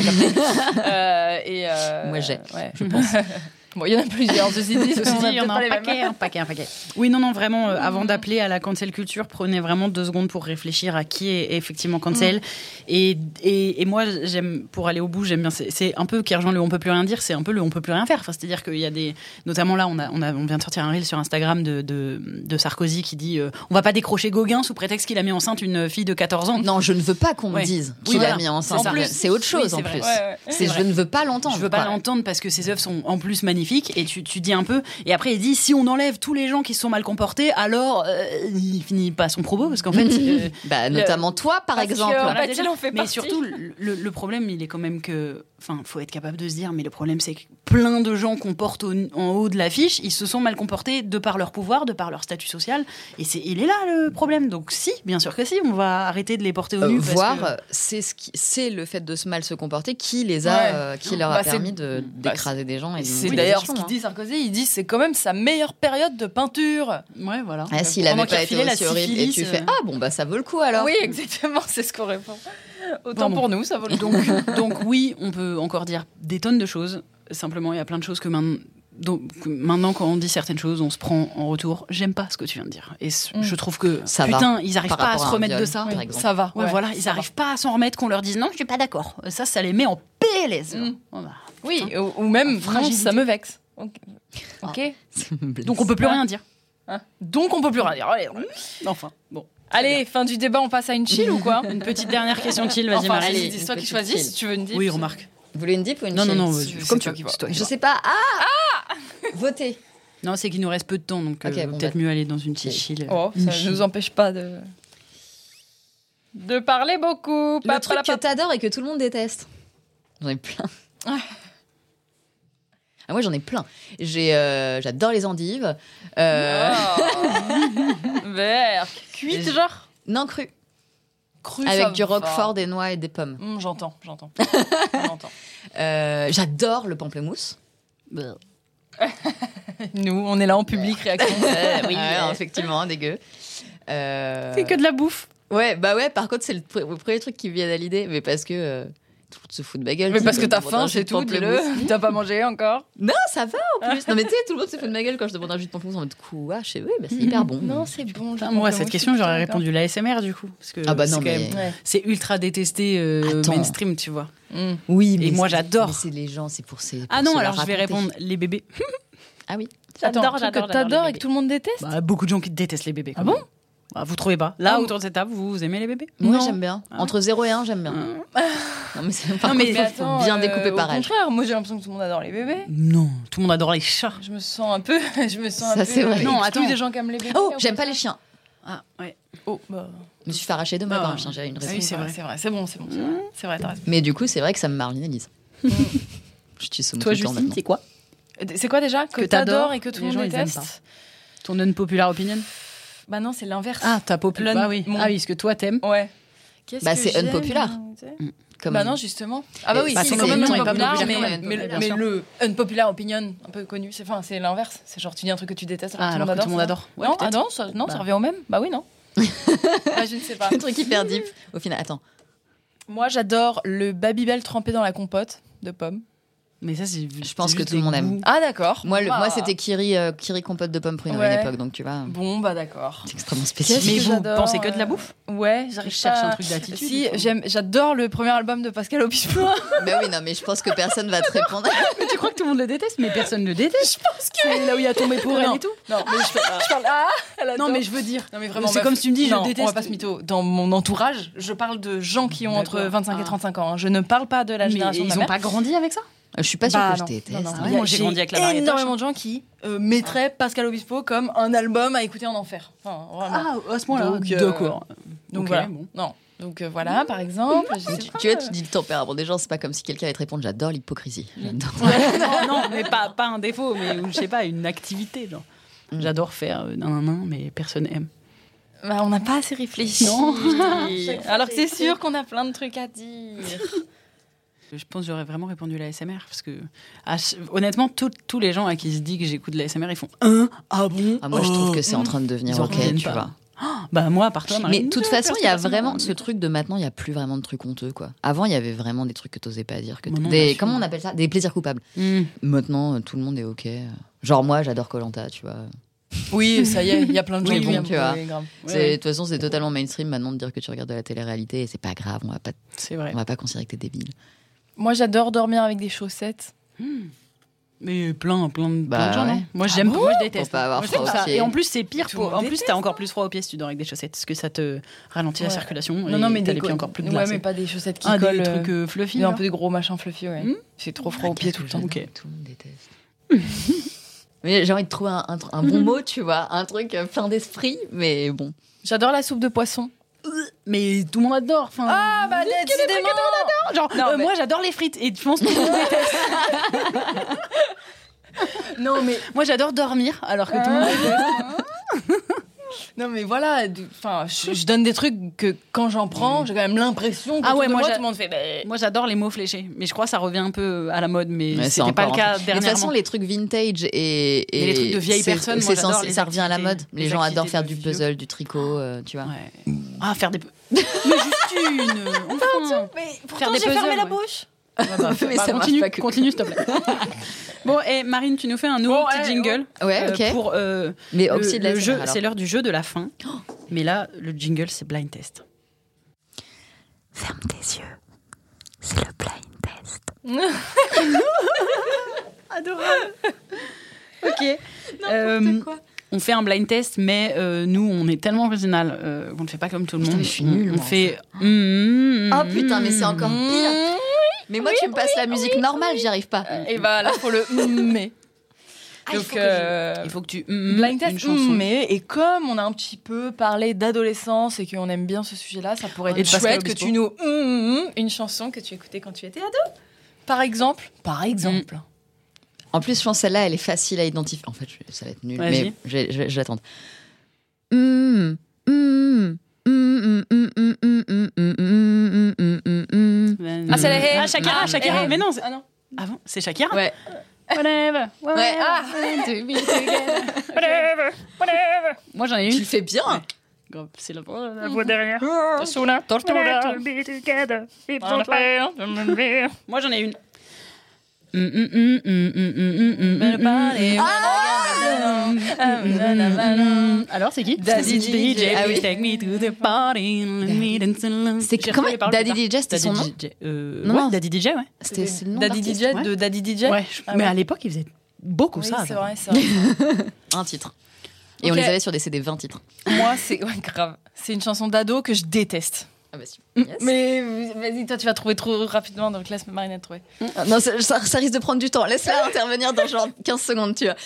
Euh, et, euh, Moi, j'ai, ouais. je pense. Bon, il y en a plusieurs, ceci dit. Ceci dit, il y en a un paquet, un paquet, un paquet. Oui, non, non, vraiment, euh, avant d'appeler à la cancel culture, prenez vraiment deux secondes pour réfléchir à qui est effectivement cancel. Et, et, et moi, j'aime, pour aller au bout, j'aime bien, c'est un peu qui rejoint le on peut plus rien dire, c'est un peu le on peut plus rien faire. Enfin, C'est-à-dire qu'il y a des. Notamment là, on, a, on, a, on vient de sortir un reel sur Instagram de, de, de Sarkozy qui dit euh, on va pas décrocher Gauguin sous prétexte qu'il a mis enceinte une fille de 14 ans. Non, je ne veux pas qu'on me Ouais. dise Oui, qu'il a mis enceinte. C'est autre chose en vrai. plus. Ouais, ouais. C'est vrai. je ne veux pas l'entendre. Je veux pas l'entendre parce que ses œuvres sont en plus magnifiques magnifique. Et tu, tu dis un peu. Et après, il dit si on enlève tous les gens qui se sont mal comportés, alors euh, il finit pas son propos parce qu'en fait. euh, Bah, notamment toi, par que, exemple. voilà, déjà. fait mais partie. surtout, le, le problème, il est quand même que. Enfin, faut être capable de se dire, mais le problème, c'est que plein de gens qu'on porte au- en haut de l'affiche, ils se sont mal comportés de par leur pouvoir, de par leur statut social. Et c'est, il est là le problème. Donc, si, bien sûr que si, on va arrêter de les porter au Euh, nu. parce voir, que- euh, c'est ce qui, c'est le fait de se mal se comporter qui les a, Ouais. euh, qui leur a Bah, permis de bah, d'écraser des gens et de C'est des d'ailleurs ce qu'il hein. dit Sarkozy. Il dit c'est quand même sa meilleure période de peinture. Ouais, voilà. Ah, s'il avait pas été aussi horrible et tu syphilis, fais euh, ah bon bah ça vaut le coup alors. Oui, exactement, c'est ce qu'on répond. Autant pour nous, ça vaut le Donc, donc oui, on peut encore dire des tonnes de choses. Simplement, il y a plein de choses que, main- donc, maintenant, quand on dit certaines choses, on se prend en retour. J'aime pas ce que tu viens de dire. Et Mm. je trouve que Ça va. putain, ils arrivent Par pas à se à remettre de ça. par Oui, exemple. ça va. Ouais, voilà, ils va. arrivent pas à s'en remettre qu'on leur dise non, je suis pas d'accord. Ça, ça les met en PLS. Mm. Voilà. Oui, ou, ou même, non, ça me vexe. Ok. Ok. Donc on peut plus Ah. rien dire. Hein Donc on peut plus rien dire. Allez, Enfin, bon. Allez, fin du débat, on passe à une chill ou quoi Une petite dernière question chill, vas-y, Enfin, Marie. c'est toi qui choisis si tu veux une dip. Oui, remarque. Vous voulez une dip ou une Non, non, chill non, c'est- vas-y, c'est comme toi tu qui veux. Je sais pas. Ah Votez. Non, c'est qu'il nous reste peu de temps, donc euh, bon, peut-être bah. mieux aller dans une petite chill. Oh, Une ça chill. ne nous empêche pas de. de parler beaucoup. Le truc que t'adores et que tout le monde déteste. J'en ai plein. Ah, moi j'en ai plein. J'ai, euh, j'adore les endives. Euh, Oh. Vert. Cuite, genre? Non cru. Cru, Avec du roquefort, des noix et des pommes. Hum, j'entends, j'entends. j'entends. Euh, j'adore le pamplemousse. Nous, on est là en public, réaction. oui, effectivement, dégueu. Euh, C'est que de la bouffe. Ouais, bah ouais, par contre, c'est le, pr- le premier truc qui me vient à l'idée, mais parce que tout le monde se fout de ma gueule. Mais parce que t'as faim, c'est de tout, dis-le. T'as pas mangé encore Non, ça va en plus. Non, mais tu sais, tout le monde se fout de ma gueule quand je demande un jus de pamplemousse en mode quoi, je sais, oui, bah, c'est hyper bon. Non, c'est bon. Putain, moi, à cette question, j'aurais répondu l'ASMR du coup. Parce que Ah bah c'est non, mais. C'est ultra détesté euh, mainstream, tu vois. Hum. Oui, mais Et moi, j'adore. C'est les gens, c'est pour ces. Ah non, alors je vais répondre les bébés. Ah oui. Truc que t'adores et que tout le monde déteste Bah, beaucoup de gens qui détestent les bébés. Ah bon. Bah, Vous trouvez pas Là, Ah, autour de cette table, vous aimez les bébés? Moi, j'aime bien. Ah. Entre 0 et 1, j'aime bien. Non, mais c'est par Non, mais- contre, faut bien découper euh, par Au âge. contraire, moi j'ai l'impression que tout le monde adore les bébés. Non, tout le monde adore les chats. Je me sens un peu. Je me sens un Ça, peu. c'est vrai. Non, attends. des gens qui aiment les bébés. Oh, au j'aime pas les chiens. Ah, ouais. Oh, bah. Je me suis fait arracher deux mois Ah. par un chien, j'avais une raison. Ah oui, c'est vrai, c'est vrai. C'est bon, c'est bon. c'est vrai. C'est vrai, t'as raison. Mais du coup, c'est vrai que ça me marginalise. Je suis Toi, Justine, c'est quoi C'est quoi déjà Que, Que t'adores et que tout le monde déteste Ton unpopular opinion Bah non, c'est l'inverse. Ah, ta populaire. Bah oui. mon- Ah oui, ce que toi t'aimes. Ouais. Qu'est-ce Bah, que c'est unpopular. Comme- Bah non, justement. Ah bah oui, bah, c'est quand même populaire mais, le unpopular opinion, un peu connu, c'est enfin, c'est l'inverse. C'est genre tu dis un truc que tu détestes Ah, alors que tout le monde adore. Ouais, non, ah non, ça, non, Bah. ça revient au même. Bah oui, non. Ah, je ne sais pas. Le truc hyper deep. Au final, attends. Moi, j'adore le Babybel trempé dans la compote de pommes. Mais ça, c'est. Je pense que tout le monde aime. Ah d'accord. Moi, le- Bah. moi c'était Kiri, euh, Kiri compote de pommes pour une Ouais. époque, donc tu vois, Bon, bah d'accord. c'est extrêmement spécifique. Mais vous pensez que de la bouffe? Ouais, j'arrive Je cherche pas- un truc d'attitude, Si, j'adore le premier album de Pascal Obispo. Mais oui, non, mais je pense que personne va te répondre. Mais tu crois que tout le monde le déteste? Mais personne ne le déteste. Je pense que. C'est là où il a tombé pour elle et tout. non, mais je, je parle. Ah, elle. Non, mais je veux dire. Non mais vraiment, C'est meuf, comme si tu me dis, je déteste. On va pas se mytho. Dans mon entourage, je parle de gens qui ont entre D'accord. 25 et Ah. 35 ans. hein. Je ne parle pas de la génération de ils ma ont mère. pas grandi avec ça? Je suis pas sûre Bah, que non. je déteste. Non, non, il ouais, y a- moi, j'ai grandi avec la Mariette énormément de gens qui euh, mettraient Pascal Obispo comme un album à écouter en enfer. Enfin, vraiment. Ah, à ce point-là. Donc, euh, D'accord. Donc voilà. bon. Non. Donc euh, voilà, par exemple. je sais Tu, pas. tu vois, tu dis le tempérament des gens, c'est pas comme si quelqu'un allait te répondre j'adore l'hypocrisie. J'adore. Ouais, non, non, mais pas, pas un défaut, mais je sais pas, une activité. genre. Mm. J'adore faire euh, nan, nan, nan, mais personne aime. Bah, on n'a pas assez réfléchi. Non. Alors que c'est sûr qu'on a plein de trucs à dire. Je pense que j'aurais vraiment répondu la SMR parce que ch- honnêtement, tout- tous les gens à qui se dit que j'écoute de la SMR, ils font un ah bon. Ah, moi, je trouve que c'est en Oh. train de devenir ok, tu pas. vois. Bah moi, par toi, Mais de toute euh, façon, il y a vraiment ce truc de maintenant, il y a plus vraiment de trucs honteux, quoi. Avant, il y avait vraiment des trucs que t'osais pas dire. Que des, comment on appelle ça? Des plaisirs coupables. Hmm. Maintenant, euh, tout le monde est ok. Genre, moi, j'adore Colanta, tu vois. Oui, ça y est, il y a plein de gens qui bon, tu vois. De toute façon, c'est totalement mainstream maintenant de dire que tu regardes de la télé-réalité et c'est pas grave, on va pas, on va pas considérer que t'es débile. Moi, j'adore dormir avec des chaussettes. Mais plein, plein de, Bah plein de gens, ouais. non Moi, j'aime, bon moi, je déteste. Pas avoir Moi, je trouve froid aux ça-. Et en plus, c'est pire. Pour... En plus, t'as encore plus froid aux pieds si tu dors avec des chaussettes, parce que ça te ralentit la Ouais. circulation. Non, et non, mais t'as des les pieds co- encore plus Ouais, glacés. mais pas des chaussettes qui Ah, collent. des euh, trucs euh, fluffy. mais un peu des gros machins fluffy, ouais. Hmm C'est trop froid aux pieds tout le temps. Tout le monde déteste. Mais j'ai envie de trouver un, un- un bon mot, tu vois, un truc euh, plein d'esprit, mais bon. J'adore la soupe de poisson. Mais tout le monde adore. Enfin, Ah, bah, décidément genre, Non, euh, mais- moi j'adore les frites et je pense que tout le monde déteste. Non, mais Moi j'adore dormir alors que tout le monde déteste. Non mais voilà, enfin, je, je donne des trucs que quand j'en prends, j'ai quand même l'impression que Ah ouais, moi, tout le monde fait. bah, Moi j'adore les mots fléchés, mais je crois que ça revient un peu à la mode, mais c'est c'était pas le cas. Mais dernièrement. De toute façon, les trucs vintage et, et Mais les trucs de vieilles personnes, moi, les ça revient à la mode. Les les gens adorent faire du vieux. puzzle, du tricot, euh, tu vois. Ouais. Ah, faire des. mais juste une enfin. Mais pourtant j'ai fermé la bouche. Ouais, bah, Mais bah, ça marche continue, pas que- continue s'il te plaît. bon, et Marine, tu nous fais un nouveau Bon, petit ouais, jingle Ouais, euh, ok. pour euh, Mais le, oxy de la le jeu. C'est l'heure du jeu de la fin. Mais là, le jingle, c'est blind test. Ferme tes yeux. C'est le blind test. Adorable. ok. Euh, on fait un blind test, mais euh, nous, on est tellement original euh, qu'on ne fait pas comme tout le Putain, monde. mais je suis On- nulle, On moi, en fait. mm, Oh putain, mais c'est encore mm. pire. Mais moi, tu me passes la musique normale, j'y arrive pas. Et bah là faut le mais. Ah, il Donc faut que euh, Il faut que tu. mm, blind une test chanson. mais et comme on a un petit peu parlé d'adolescence et qu'on aime bien ce sujet-là, ça pourrait être chouette que tu nous mm, une chanson que tu écoutais quand tu étais ado. Par exemple, par exemple. En plus, je pense que celle-là, elle est facile à identifier. En fait, ça va être nul, mais je vais attendre. Mm, mm, Ah, c'est la Ah, Shakira, Ah, Shakira. Mais non, c'est- Ah non. ah bon, c'est Shakira Ouais. Whatever, Ouais, ah. Moi, j'en ai Tu une. le fais bien. C'est la voix derrière. Together, if don't fail. Moi, j'en ai une. Alors, c'est qui Daddy DJ. Ah. Take me to the party. C'est J'ai comment Daddy. DJ, c'était son nom. Euh, Non. Daddy DJ, ouais. C'était le nom Daddy. DJ de Daddy DJ. Ah mais à l'époque, ils faisaient beaucoup ça. c'est vrai, c'est vrai. Un titre. Et on les avait sur des CD 20 titres. Moi, c'est grave. C'est une chanson d'ado que je déteste. Ah bah si. Yes. Mais vas-y, toi, tu vas trouver trop rapidement, donc laisse Marinette trouver. Ah, Non, ça, risque de prendre du temps. Laisse-la intervenir dans genre 15 secondes, tu vois.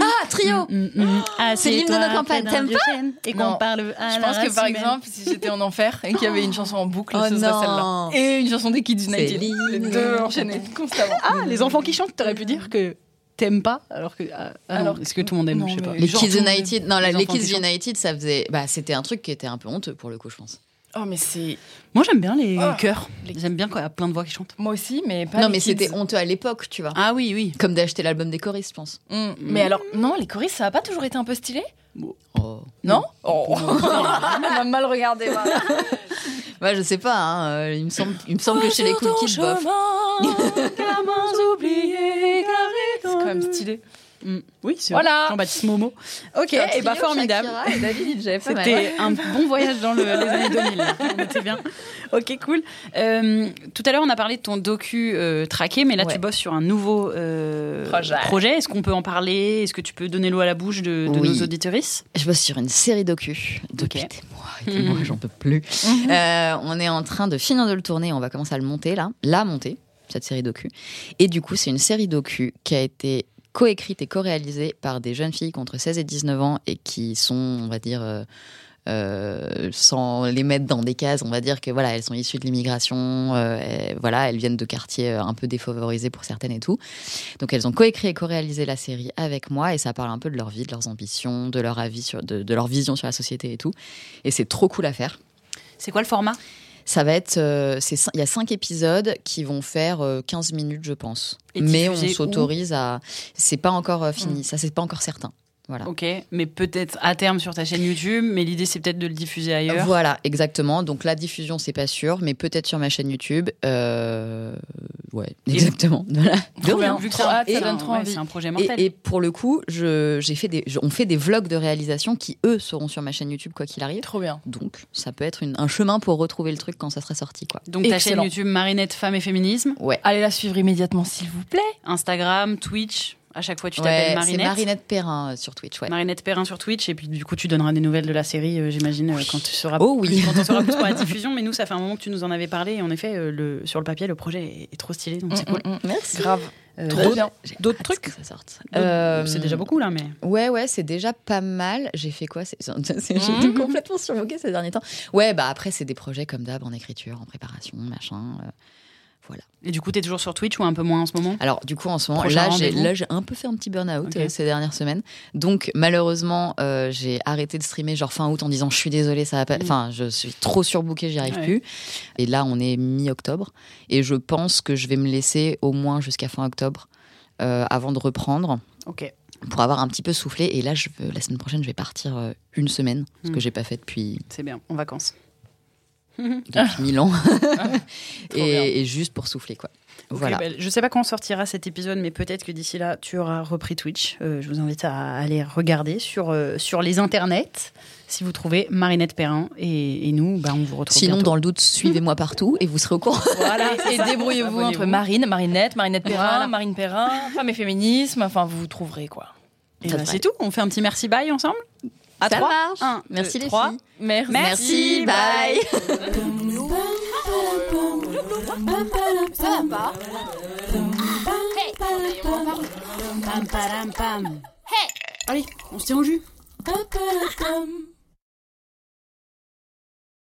Ah, trio C'est l'hymne de nos campagnes, t'aimes Et Non. qu'on parle à Je pense que par exemple, si j'étais en enfer et qu'il y avait une chanson en boucle, Oh ce serait non. celle-là. Et une chanson des Kids United. Les de deux nos enchaînées constamment. Ah, les enfants qui chantent, t'aurais pu dire que t'aimes pas, alors que. ah, ah Alors est-ce que tout le monde aime non, Je sais pas. Les Kids United, non, les Kids. United, ça faisait, bah, c'était un truc qui était un peu honteux pour le coup, je pense. Oh, mais c'est. Moi, j'aime bien les Ah. chœurs. J'aime bien quand il y a plein de voix qui chantent. Moi aussi, mais pas non, les mais Kids. c'était honteux à l'époque, tu vois. Ah oui, oui. Comme d'acheter l'album des choristes, je pense. Mm. Mais alors, non, les choristes, ça a pas toujours été un peu stylé? Oh. Non Oh Elle m'a mal regardé. voilà. Ouais, je sais pas, hein, euh, il me semble, il me semble que chez les Cool Kids, bof. C'est quand même stylé. Mm. Oui, c'est Voilà. Jean-Baptiste Momo. Ok, et bah trio, formidable. C'était un bon voyage dans le- les années 2000. On était bien. Ok, cool. Euh, tout à l'heure, on a parlé de ton docu euh, traqué, mais là, Ouais. tu bosses sur un nouveau euh, Projet. Est-ce qu'on peut en parler? Est-ce que tu peux donner l'eau à la bouche de, de Oui. nos auditorices? Je bosse sur une série docu depuis Ok. des mois et des mois, j'en peux plus. Euh, on est en train de finir de le tourner, on va commencer à le monter là, la monter, cette série docu. Et du coup, c'est une série docu qui a été coécrite et co-réalisée par des jeunes filles entre 16 et 19 ans et qui sont, on va dire, euh, euh, sans les mettre dans des cases, on va dire que voilà, elles sont issues de l'immigration, euh, voilà, elles viennent de quartiers un peu défavorisés pour certaines et tout. Donc elles ont coécrit et co-réalisé la série avec moi et ça parle un peu de leur vie, de leurs ambitions, de leur avis sur, de leur vision sur la société et tout. Et c'est trop cool à faire. C'est quoi le format? Ça va être, euh, il y a cinq épisodes qui vont faire euh, 15 minutes, je pense. Et Mais on s'autorise à, c'est pas encore euh, fini, ça c'est pas encore certain. Voilà. Ok, mais peut-être à terme sur ta chaîne YouTube, mais l'idée c'est peut-être de le diffuser ailleurs. Voilà, exactement. Donc la diffusion, c'est pas sûr, mais peut-être sur ma chaîne YouTube. Euh, ouais, exactement. Voilà. Trop bien. Vu que hâte, ça et- donne trop ouais, envie. C'est un projet Et, mortel. et pour le coup, je, j'ai fait des, je- on fait des vlogs de réalisation qui eux seront sur ma chaîne YouTube quoi qu'il arrive. Trop bien. Donc ça peut être une- un chemin pour retrouver le truc quand ça serait sorti quoi. Donc ta chaîne. YouTube Marinette Femmes et Féminisme, Ouais. Allez la suivre immédiatement, s'il vous plaît. Instagram, Twitch. À chaque fois, tu Ouais, t'appelles c'est Marinette. Marinette Perrin euh, sur Twitch, ouais. Marinette Perrin sur Twitch et puis du coup tu donneras des nouvelles de la série euh, j'imagine euh, quand tu seras Oh oui. plus, quand on sera plus pour la diffusion mais nous ça fait un moment que tu nous en avais parlé et en effet euh, le sur le papier le projet est, est trop stylé donc c'est cool. Mm, mm, mm. Merci. Grave. D'autres- trucs que ça sorte. C'est déjà beaucoup là mais Ouais, ouais, c'est déjà pas mal. J'ai fait quoi Mhm. été complètement surmoquée ces derniers temps. Ouais, bah après, c'est des projets comme d'hab, en écriture, en préparation, machin. Voilà. et du coup t'es toujours sur Twitch ou un peu moins en ce moment? Alors, du coup, en ce moment, Prochain là, j'ai un peu fait un petit burn-out euh, ces dernières semaines. Donc, malheureusement, euh, j'ai arrêté de streamer genre fin août en disant je suis désolée, ça va pas. Mhm. Enfin, je suis trop surbookée, j'y arrive Ouais. plus. Et là, on est mi-octobre. Et je pense que je vais me laisser au moins jusqu'à fin octobre euh, avant de reprendre ok pour avoir un petit peu soufflé. Et là, je veux- la semaine prochaine, je vais partir une semaine, ce Mm. que j'ai pas fait depuis, c'est bien en vacances depuis mille ans. et, et juste pour souffler, quoi. Voilà. bah, je sais pas quand sortira cet épisode, mais peut-être que d'ici là, tu auras repris Twitch. Euh, je vous invite à aller regarder sur, euh, sur les internets si vous trouvez Marinette Perrin. Et, et nous, bah, on vous retrouve. Sinon, bientôt. dans le doute, suivez-moi partout et vous serez au courant. Voilà, Et débrouillez-vous entre. Marine, Marinette, Marinette Perrin, Voilà. Marine Perrin, femme et féminisme. Enfin, vous trouverez quoi. Et bah, c'est tout. On fait un petit merci bye ensemble À Ça trois. marche. Un, Merci deux, les trois. filles. Merci. Merci, bye. Allez, on se tient au jus.